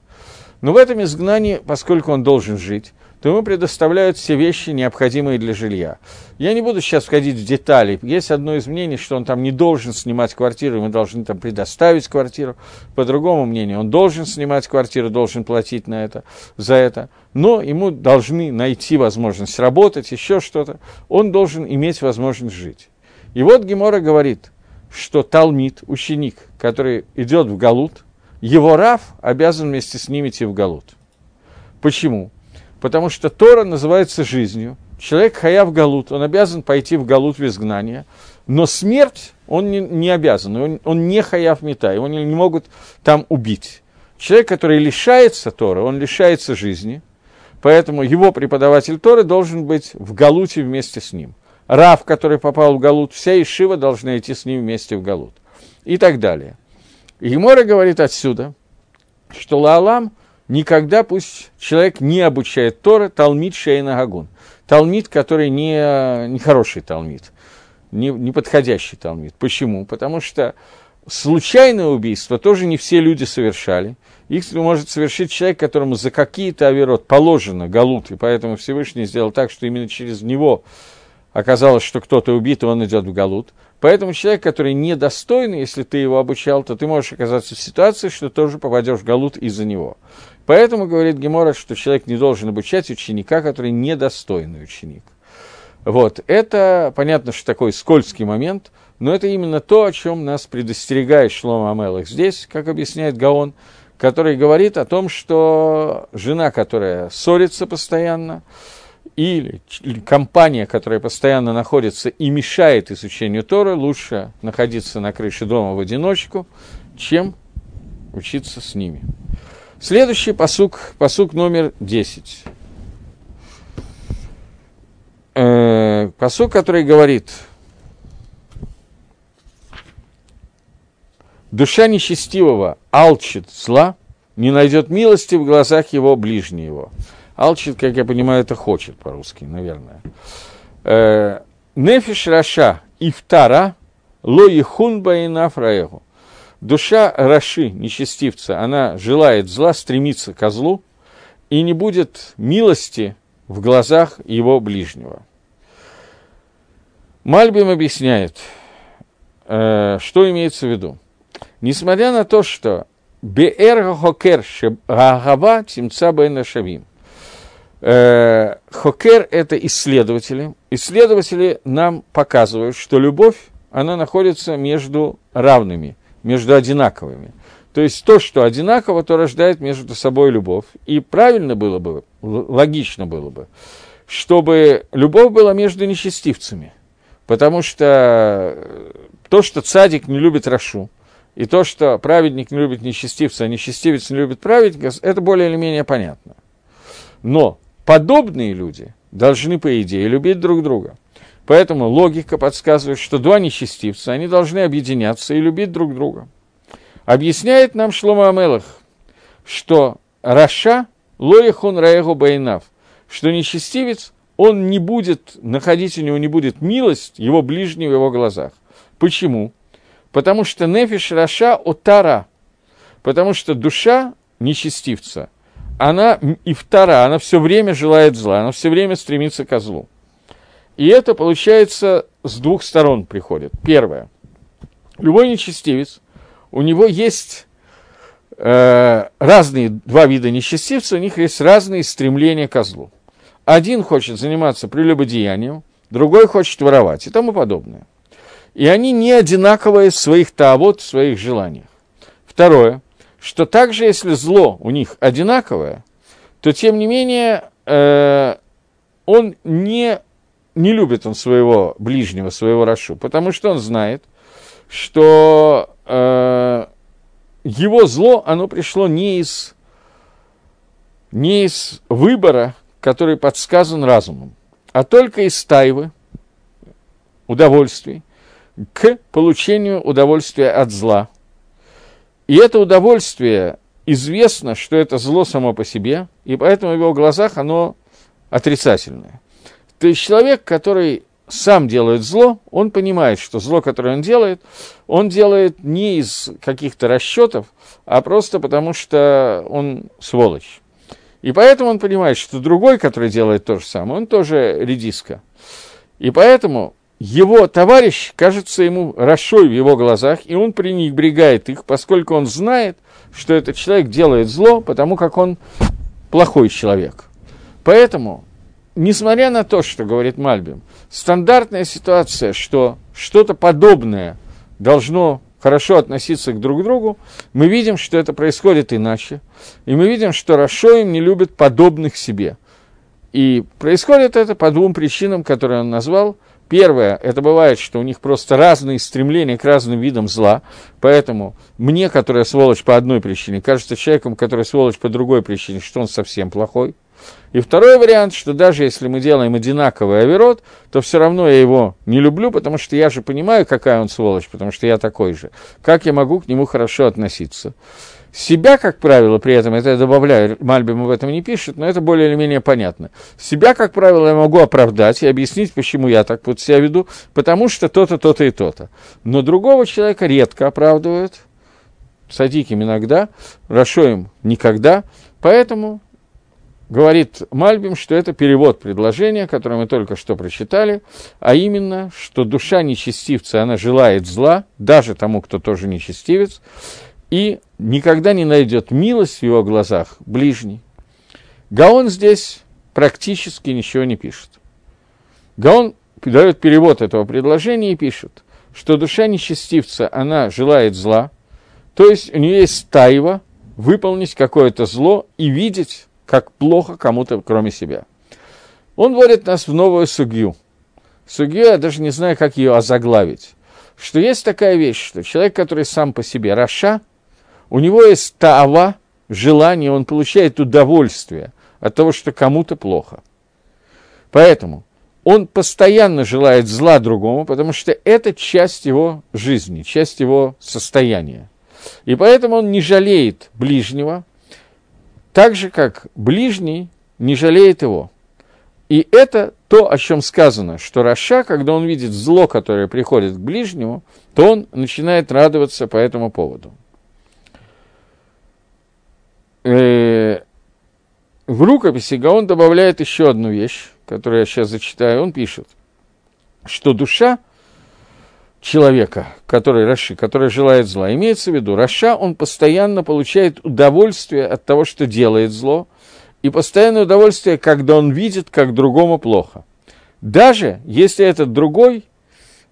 Но в этом изгнании, поскольку он должен жить, то ему предоставляют все вещи, необходимые для жилья. Я не буду сейчас входить в детали. Есть одно из мнений, что он там не должен снимать квартиру, ему должны там предоставить квартиру. По другому мнению, он должен снимать квартиру, должен платить на это, за это. Но ему должны найти возможность работать, еще что-то. Он должен иметь возможность жить. И вот Гемора говорит, что Талмит, ученик, который идет в Галут, его Раф обязан вместе с ним идти в Галут. Почему? Потому что Тора называется жизнью. Человек хая в Галут, он обязан пойти в Галут в изгнание. Но смерть он не, не обязан, он, он не хаяв мета, его не, не могут там убить. Человек, который лишается Тора, он лишается жизни, поэтому его преподаватель Торы должен быть в Галуте вместе с ним. Рав, который попал в Галут, вся Ишива должна идти с ним вместе в Галут. И так далее. Емора говорит отсюда, что Лаалам никогда пусть человек не обучает Торы Талмит Шейна Гагун. Талмит, который не, не хороший Талмит, не, не подходящий Талмит. Почему? Потому что случайное убийство тоже не все люди совершали. Их может совершить человек, которому за какие-то оверот положено галут, и поэтому Всевышний сделал так, что именно через него оказалось, что кто-то убит, и он идет в галут. Поэтому человек, который недостойный, если ты его обучал, то ты можешь оказаться в ситуации, что тоже попадешь в галут из-за него. Поэтому говорит Гемора, что человек не должен обучать ученика, который недостойный ученик. Вот, это, понятно, что такой скользкий момент, но это именно то, о чем нас предостерегает Шлома Амелах здесь, как объясняет Гаон, который говорит о том, что жена, которая ссорится постоянно, или компания, которая постоянно находится и мешает изучению Торы, лучше находиться на крыше дома в одиночку, чем учиться с ними. Следующий посук, посук номер 10. Э, посук, который говорит, душа нечестивого алчит зла, не найдет милости в глазах его ближнего. Алчит, как я понимаю, это хочет по-русски, наверное. Э, Нефиш Раша Ифтара Ло Ехун Баина Фраегу. Душа Раши, нечестивца, она желает зла, стремится к злу, и не будет милости в глазах его ближнего. Мальбим объясняет, э, что имеется в виду. Несмотря на то, что Беэр Хокер Гагава Тимца Бейна Шавим. Э, Хокер – это исследователи. Исследователи нам показывают, что любовь, она находится между равными, между одинаковыми. То есть то, что одинаково, то рождает между собой любовь. И правильно было бы, логично было бы, чтобы любовь была между нечестивцами. Потому что то, что цадик не любит Рашу, и то, что праведник не любит нечестивца, а нечестивец не любит праведника, это более или менее понятно. Но подобные люди должны, по идее, любить друг друга. Поэтому логика подсказывает, что два нечестивца, они должны объединяться и любить друг друга. Объясняет нам Шлома Амелах, что רשע לא יוחן רעהו בעיניו, что нечестивец, он не будет находить у него, не будет милость его ближнего в его глазах. Почему? Потому что נפש רשע אותה רע, потому что душа нечестивца – она אותה רע, она все время желает зла, она все время стремится к злу. И это, получается, с двух сторон приходит. Первое. Любой нечестивец, у него есть э, разные два вида нечестивца, у них есть разные стремления к злу. Один хочет заниматься прелюбодеянием, другой хочет воровать и тому подобное. И они не одинаковые в своих таавот, в своих желаниях. Второе что также если зло у них одинаковое, то тем не менее э, он не, не любит он своего ближнего, своего Рашу, потому что он знает, что э, его зло, оно пришло не из, не из выбора, который подсказан разумом, а только из тайвы, удовольствий, к получению удовольствия от зла – и это удовольствие известно, что это зло само по себе, и поэтому в его глазах оно отрицательное. То есть человек, который сам делает зло, он понимает, что зло, которое он делает, он делает не из каких-то расчетов, а просто потому, что он сволочь. И поэтому он понимает, что другой, который делает то же самое, он тоже редиска. И поэтому его товарищ кажется ему расшой в его глазах, и он пренебрегает их, поскольку он знает, что этот человек делает зло, потому как он плохой человек. Поэтому, несмотря на то, что говорит Мальбим, стандартная ситуация, что что-то подобное должно хорошо относиться к друг другу, мы видим, что это происходит иначе. И мы видим, что Рашоим не любит подобных себе. И происходит это по двум причинам, которые он назвал – Первое, это бывает, что у них просто разные стремления к разным видам зла, поэтому мне, который сволочь по одной причине, кажется человеком, который сволочь по другой причине, что он совсем плохой. И второй вариант, что даже если мы делаем одинаковый оверот, то все равно я его не люблю, потому что я же понимаю, какая он сволочь, потому что я такой же. Как я могу к нему хорошо относиться? Себя, как правило, при этом, это я добавляю, Мальбим в этом не пишет, но это более или менее понятно. Себя, как правило, я могу оправдать и объяснить, почему я так вот себя веду, потому что то-то, то-то и то-то. Но другого человека редко оправдывают, садиким иногда, Рашоем никогда, поэтому говорит Мальбим, что это перевод предложения, которое мы только что прочитали, а именно, что душа нечестивца, она желает зла, даже тому, кто тоже нечестивец, и никогда не найдет милость в его глазах ближний. Гаон здесь практически ничего не пишет. Гаон дает перевод этого предложения и пишет, что душа нечестивца, она желает зла, то есть у нее есть тайва выполнить какое-то зло и видеть, как плохо кому-то, кроме себя. Он вводит нас в новую сугью. Сугью, я даже не знаю, как ее озаглавить. Что есть такая вещь, что человек, который сам по себе Раша, у него есть таава, желание, он получает удовольствие от того, что кому-то плохо. Поэтому он постоянно желает зла другому, потому что это часть его жизни, часть его состояния. И поэтому он не жалеет ближнего, так же, как ближний не жалеет его. И это то, о чем сказано, что Раша, когда он видит зло, которое приходит к ближнему, то он начинает радоваться по этому поводу. Э, в рукописи Гаон добавляет еще одну вещь, которую я сейчас зачитаю. Он пишет, что душа человека, который רשע, который желает зла, имеется в виду, רשע, он постоянно получает удовольствие от того, что делает зло, и постоянное удовольствие, когда он видит, как другому плохо. Даже если этот другой,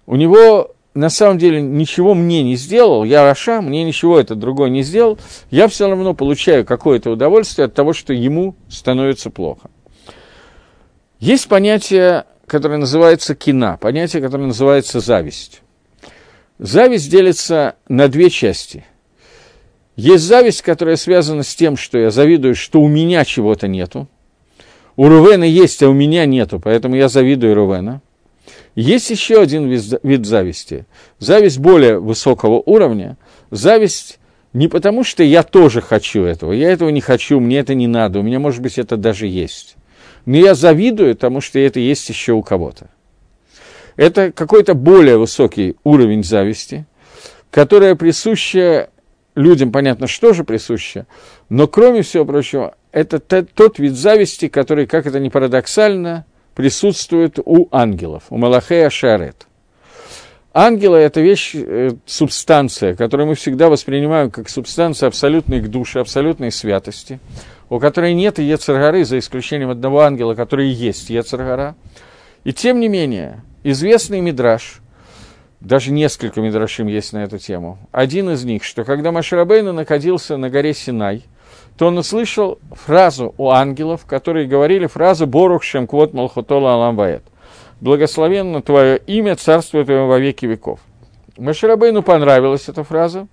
у него на самом деле ничего мне не сделал, я רשע, мне ничего этот другой не сделал, я все равно получаю какое-то удовольствие от того, что ему становится плохо. Есть понятие, которое называется кина, понятие, которое называется зависть. Зависть делится на две части. Есть зависть, которая связана с тем, что я завидую, что у меня чего-то нету. У Рувена есть, а у меня нету, поэтому я завидую Рувена – есть еще один вид зависти. Зависть более высокого уровня. Зависть не потому, что я тоже хочу этого. Я этого не хочу, мне это не надо. У меня, может быть, это даже есть. Но я завидую тому, что это есть еще у кого-то. Это какой-то более высокий уровень зависти, которая присуща людям, понятно, что же присуще, но кроме всего прочего, это тот вид зависти, который, как это ни парадоксально, присутствует у ангелов, у Малахея Шарет. Ангелы – это вещь, э, субстанция, которую мы всегда воспринимаем как субстанцию абсолютной к душе, абсолютной святости, у которой нет Ецаргары, за исключением одного ангела, который и есть Ецаргара. И тем не менее, известный Мидраш, даже несколько Мидрашим есть на эту тему, один из них, что когда Маширабейна находился на горе Синай – то он услышал фразу у ангелов, которые говорили фразу «Борух шемквот малхутола аламбаэт» «Благословенно твое имя, царство твое во веки веков». Маширабейну понравилась эта фраза,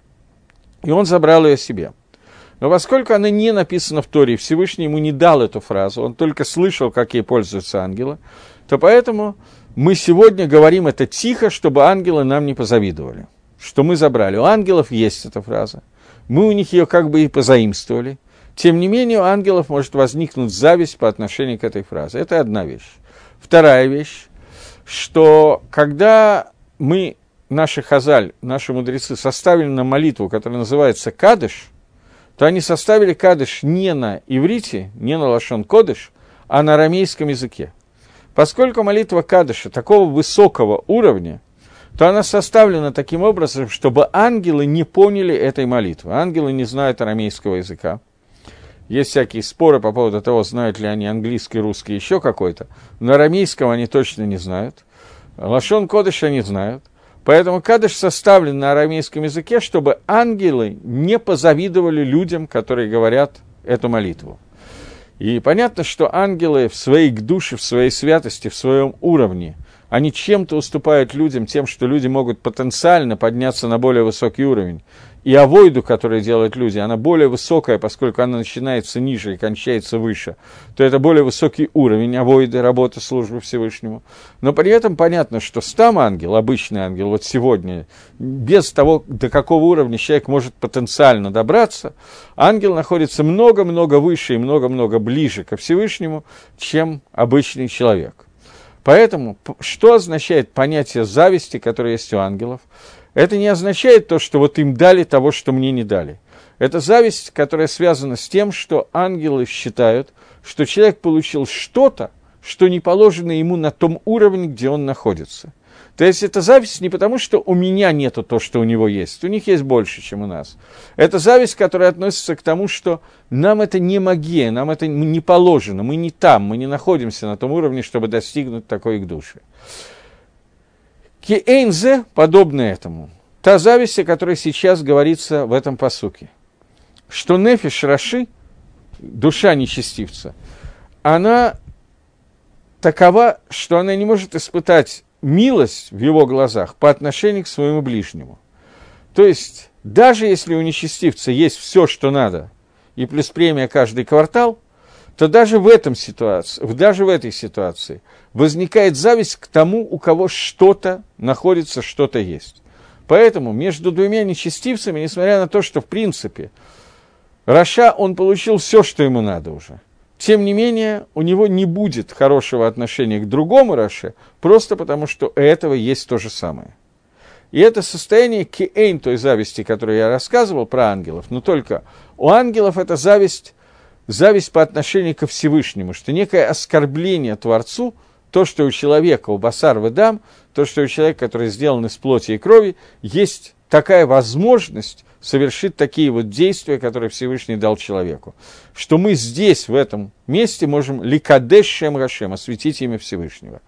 и он забрал ее себе. Но поскольку она не написана в Торе, Всевышний ему не дал эту фразу, он только слышал, как ей пользуются ангелы, то поэтому мы сегодня говорим это тихо, чтобы ангелы нам не позавидовали, что мы забрали. У ангелов есть эта фраза. Мы у них ее как бы и позаимствовали. Тем не менее, у ангелов может возникнуть зависть по отношению к этой фразе. Это одна вещь. Вторая вещь, что когда мы, наши хазаль, наши мудрецы, составили на молитву, которая называется Кадыш, то они составили Кадыш не на иврите, не на лашон Кодыш, а на арамейском языке. Поскольку молитва Кадыша такого высокого уровня, то она составлена таким образом, чтобы ангелы не поняли этой молитвы. Ангелы не знают арамейского языка. Есть всякие споры по поводу того, знают ли они английский, русский, еще какой-то. Но арамейского они точно не знают. Лашон Кодыш они знают. Поэтому Кадыш составлен на арамейском языке, чтобы ангелы не позавидовали людям, которые говорят эту молитву. И понятно, что ангелы в своей душе, в своей святости, в своем уровне, они чем-то уступают людям тем, что люди могут потенциально подняться на более высокий уровень. И авойду, которую делают люди, она более высокая, поскольку она начинается ниже и кончается выше, то это более высокий уровень авойды, работы службы Всевышнему. Но при этом понятно, что стам ангел, обычный ангел, вот сегодня, без того, до какого уровня человек может потенциально добраться, ангел находится много-много выше и много-много ближе ко Всевышнему, чем обычный человек. Поэтому, что означает понятие зависти, которое есть у ангелов? Это не означает то, что вот им дали того, что мне не дали. Это зависть, которая связана с тем, что ангелы считают, что человек получил что-то, что не положено ему на том уровне, где он находится – то есть это зависть не потому, что у меня нету то, что у него есть. У них есть больше, чем у нас. Это зависть, которая относится к тому, что нам это не магия, нам это не положено, мы не там, мы не находимся на том уровне, чтобы достигнуть такой их души. Киэйнзе подобно этому. Та зависть, о которой сейчас говорится в этом посуке. Что нефиш Раши, душа нечестивца, она такова, что она не может испытать милость в его глазах по отношению к своему ближнему. То есть, даже если у нечестивца есть все, что надо, и плюс премия каждый квартал, то даже в, этом ситуации, даже в этой ситуации возникает зависть к тому, у кого что-то находится, что-то есть. Поэтому между двумя нечестивцами, несмотря на то, что в принципе Раша, он получил все, что ему надо уже – тем не менее, у него не будет хорошего отношения к другому Раше, просто потому что у этого есть то же самое. И это состояние киэйн, той зависти, которую я рассказывал про ангелов, но только у ангелов это зависть, зависть по отношению ко Всевышнему, что некое оскорбление Творцу, то, что у человека, у басар выдам, то, что у человека, который сделан из плоти и крови, есть такая возможность совершит такие вот действия, которые Всевышний дал человеку. Что мы здесь, в этом месте, можем ликадешем Рашем, осветить имя Всевышнего.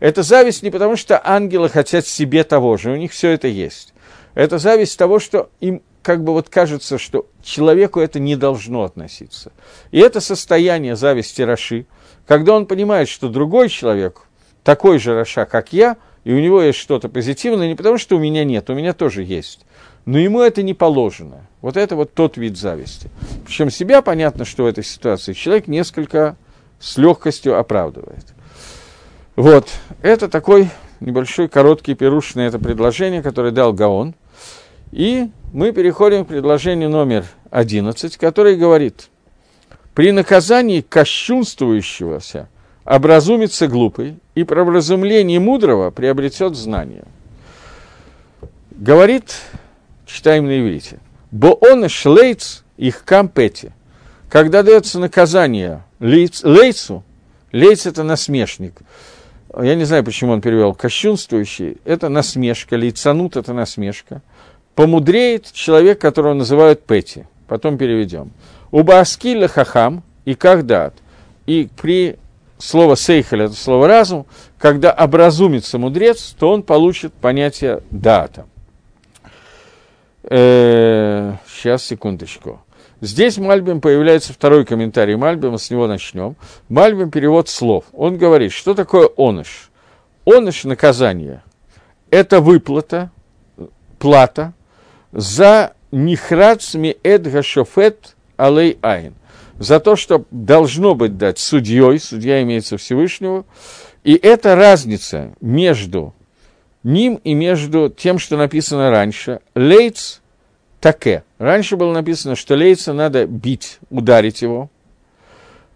Это зависть не потому, что ангелы хотят себе того же, у них все это есть. Это зависть того, что им как бы вот кажется, что человеку это не должно относиться. И это состояние зависти Раши, когда он понимает, что другой человек, такой же Раша, как я, и у него есть что-то позитивное, не потому что у меня нет, у меня тоже есть но ему это не положено. Вот это вот тот вид зависти. Причем себя понятно, что в этой ситуации человек несколько с легкостью оправдывает. Вот, это такой небольшой короткий пируш на это предложение, которое дал Гаон. И мы переходим к предложению номер 11, который говорит, при наказании кощунствующегося образумится глупый, и про вразумление мудрого приобретет знание. Говорит читаем на иврите. Бо он шлейц их кампети. Когда дается наказание лейц, лейцу, лейц это насмешник. Я не знаю, почему он перевел кощунствующий. Это насмешка, лейцанут это насмешка. Помудреет человек, которого называют Пети. Потом переведем. Уба аскиля хахам и кагдат. И при слово сейхаль, это слово разум, когда образумится мудрец, то он получит понятие дата. Э, сейчас, секундочку. Здесь Мальбим появляется второй комментарий Мальбима, с него начнем. Мальбим перевод слов. Он говорит, что такое оныш? Оныш – наказание. Это выплата, плата за нихрац ми эдга шофет алей айн. За то, что должно быть дать судьей, судья имеется Всевышнего, и это разница между ним и между тем, что написано раньше. Лейц таке. Раньше было написано, что лейца надо бить, ударить его.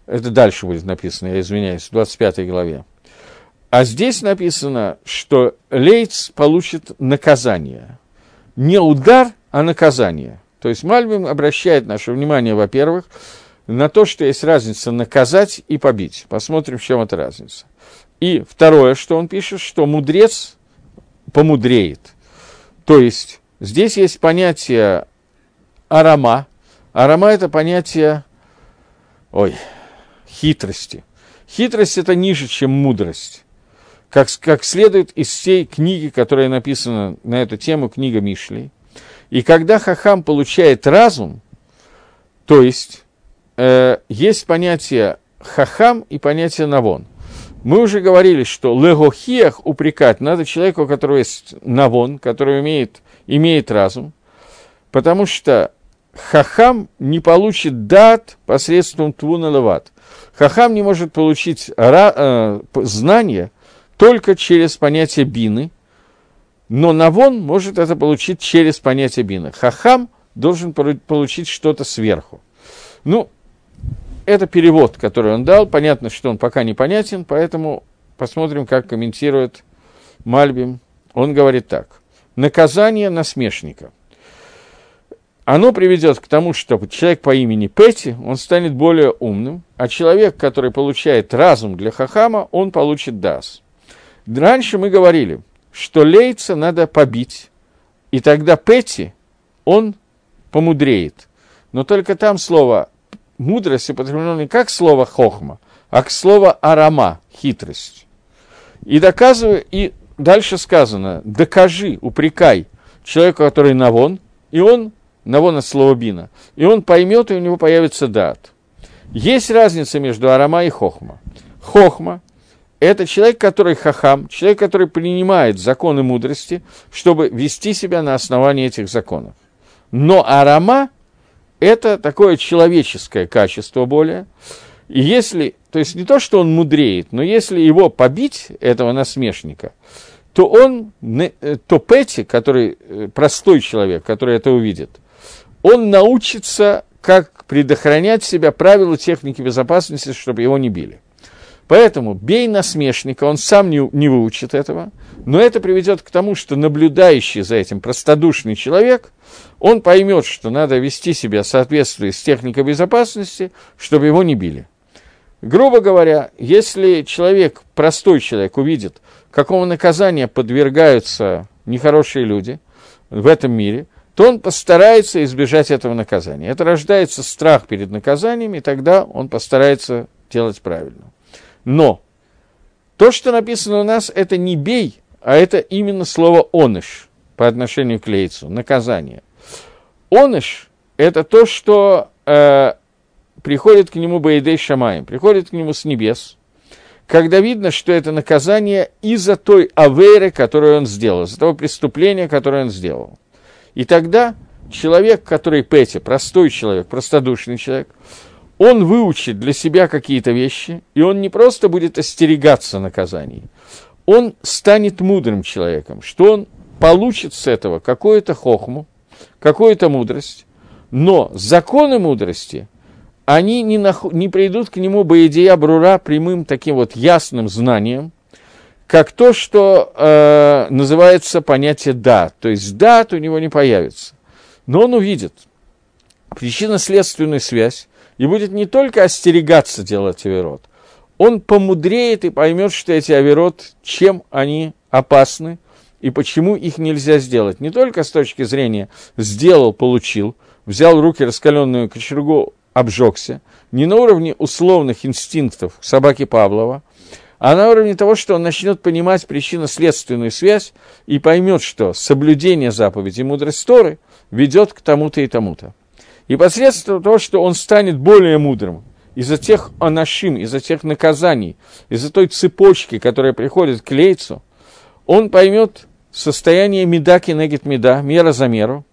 Это дальше будет написано, я извиняюсь, в 25 главе. А здесь написано, что лейц получит наказание. Не удар, а наказание. То есть Мальбим обращает наше внимание, во-первых, на то, что есть разница наказать и побить. Посмотрим, в чем эта разница. И второе, что он пишет, что мудрец помудреет. То есть здесь есть понятие арама. Арама – это понятие, ой, хитрости. Хитрость – это ниже, чем мудрость. Как, как следует из всей книги, которая написана на эту тему, книга Мишли. И когда Хахам получает разум, то есть э, есть понятие Хахам и понятие Навон. Мы уже говорили, что легохиях упрекать надо человеку, у которого есть навон, который имеет, имеет разум, потому что хахам не получит дат посредством твуна леват. Хахам не может получить ра, э, знание только через понятие бины, но навон может это получить через понятие бины. Хахам должен получить что-то сверху. Ну, это перевод, который он дал. Понятно, что он пока непонятен, поэтому посмотрим, как комментирует Мальбим. Он говорит так. Наказание насмешника. Оно приведет к тому, что человек по имени Пети, он станет более умным, а человек, который получает разум для Хахама, он получит Дас. Раньше мы говорили, что Лейца надо побить, и тогда Пети, он помудреет. Но только там слово мудрость употреблено не как слово хохма, а как слово арама, хитрость. И доказываю, и дальше сказано, докажи, упрекай человеку, который навон, и он, навон от слова бина, и он поймет, и у него появится дат. Есть разница между арама и хохма. Хохма – это человек, который хахам, человек, который принимает законы мудрости, чтобы вести себя на основании этих законов. Но арама это такое человеческое качество более. И если, то есть не то, что он мудреет, но если его побить, этого насмешника, то он, э, то Петти, который э, простой человек, который это увидит, он научится, как предохранять себя правилу техники безопасности, чтобы его не били. Поэтому бей насмешника, он сам не, не выучит этого, но это приведет к тому, что наблюдающий за этим простодушный человек, он поймет, что надо вести себя в соответствии с техникой безопасности, чтобы его не били. Грубо говоря, если человек, простой человек, увидит, какому наказанию подвергаются нехорошие люди в этом мире, то он постарается избежать этого наказания. Это рождается страх перед наказанием, и тогда он постарается делать правильно. Но то, что написано у нас, это не бей, а это именно слово оныш по отношению к лейцу, наказание. Оныш – это то, что э, приходит к нему Баидей Шамаем, приходит к нему с небес, когда видно, что это наказание из-за той аверы, которую он сделал, из-за того преступления, которое он сделал. И тогда человек, который Петя, простой человек, простодушный человек, он выучит для себя какие-то вещи, и он не просто будет остерегаться наказаний, он станет мудрым человеком, что он получит с этого какую-то хохму, какую-то мудрость, но законы мудрости, они не, нах... не придут к нему боедея брура прямым таким вот ясным знанием, как то, что э, называется понятие «да», то есть «дат» у него не появится. Но он увидит. Причинно-следственную связь, и будет не только остерегаться делать аверот, он помудреет и поймет, что эти аверот, чем они опасны и почему их нельзя сделать. Не только с точки зрения «сделал, получил», взял руки раскаленную кочергу, обжегся, не на уровне условных инстинктов собаки Павлова, а на уровне того, что он начнет понимать причинно-следственную связь и поймет, что соблюдение заповеди мудрость Торы ведет к тому-то и тому-то. И посредством того, что он станет более мудрым, из-за тех анашим, из-за тех наказаний, из-за той цепочки, которая приходит к лейцу, он поймет состояние меда кенегет меда, мера за меру,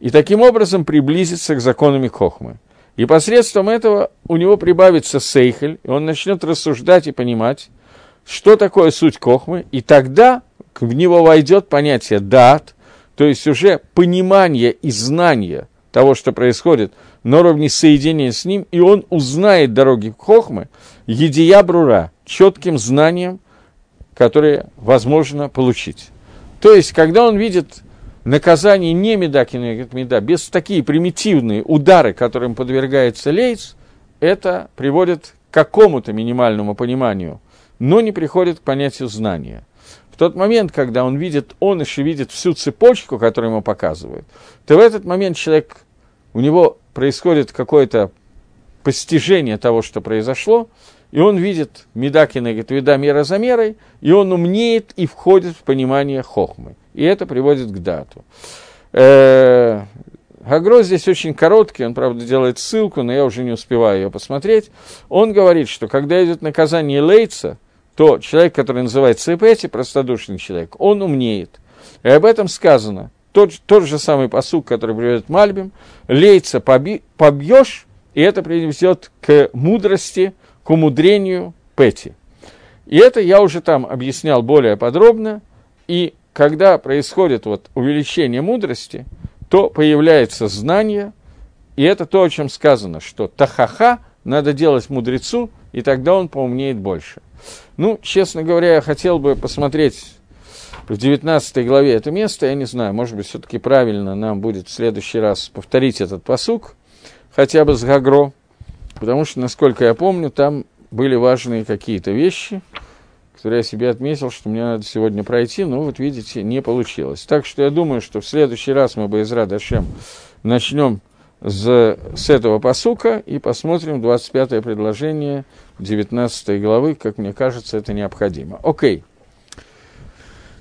и таким образом приблизится к законам Хохмы. И посредством этого у него прибавится сейхель, и он начнет рассуждать и понимать, что такое суть Кохмы, и тогда в него войдет понятие дат, то есть уже понимание и знание – того, что происходит, на уровне соединения с ним, и он узнает дороги Хохмы, едия брура, четким знанием, которое возможно получить. То есть, когда он видит наказание не меда меда, без такие примитивные удары, которым подвергается лейц, это приводит к какому-то минимальному пониманию, но не приходит к понятию знания. В тот момент, когда он видит, он еще видит всю цепочку, которую ему показывают, то в этот момент человек у него происходит какое-то постижение того, что произошло, и он видит Медакина, говорит, вида мера за мерой, и он умнеет и входит в понимание хохмы. И это приводит к дату. Э, Гагро здесь очень короткий, он, правда, делает ссылку, но я уже не успеваю ее посмотреть. Он говорит, что когда идет наказание Лейца, то человек, который называется Эпети, простодушный человек, он умнеет. И об этом сказано. Тот, тот же самый посук, который приведет Мальбим, лейца поби, побьешь, и это приведет к мудрости, к умудрению Пети. И это я уже там объяснял более подробно. И когда происходит вот увеличение мудрости, то появляется знание, и это то, о чем сказано, что тахаха надо делать мудрецу, и тогда он поумнеет больше. Ну, честно говоря, я хотел бы посмотреть в 19 главе это место, я не знаю, может быть, все-таки правильно нам будет в следующий раз повторить этот посук, хотя бы с Гагро, потому что, насколько я помню, там были важные какие-то вещи, которые я себе отметил, что мне надо сегодня пройти, но вот видите, не получилось. Так что я думаю, что в следующий раз мы бы из Радашем начнем с, с этого посука и посмотрим 25 предложение 19 главы, как мне кажется, это необходимо. Окей.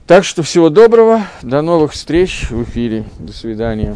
Так что всего доброго, до новых встреч в эфире, до свидания.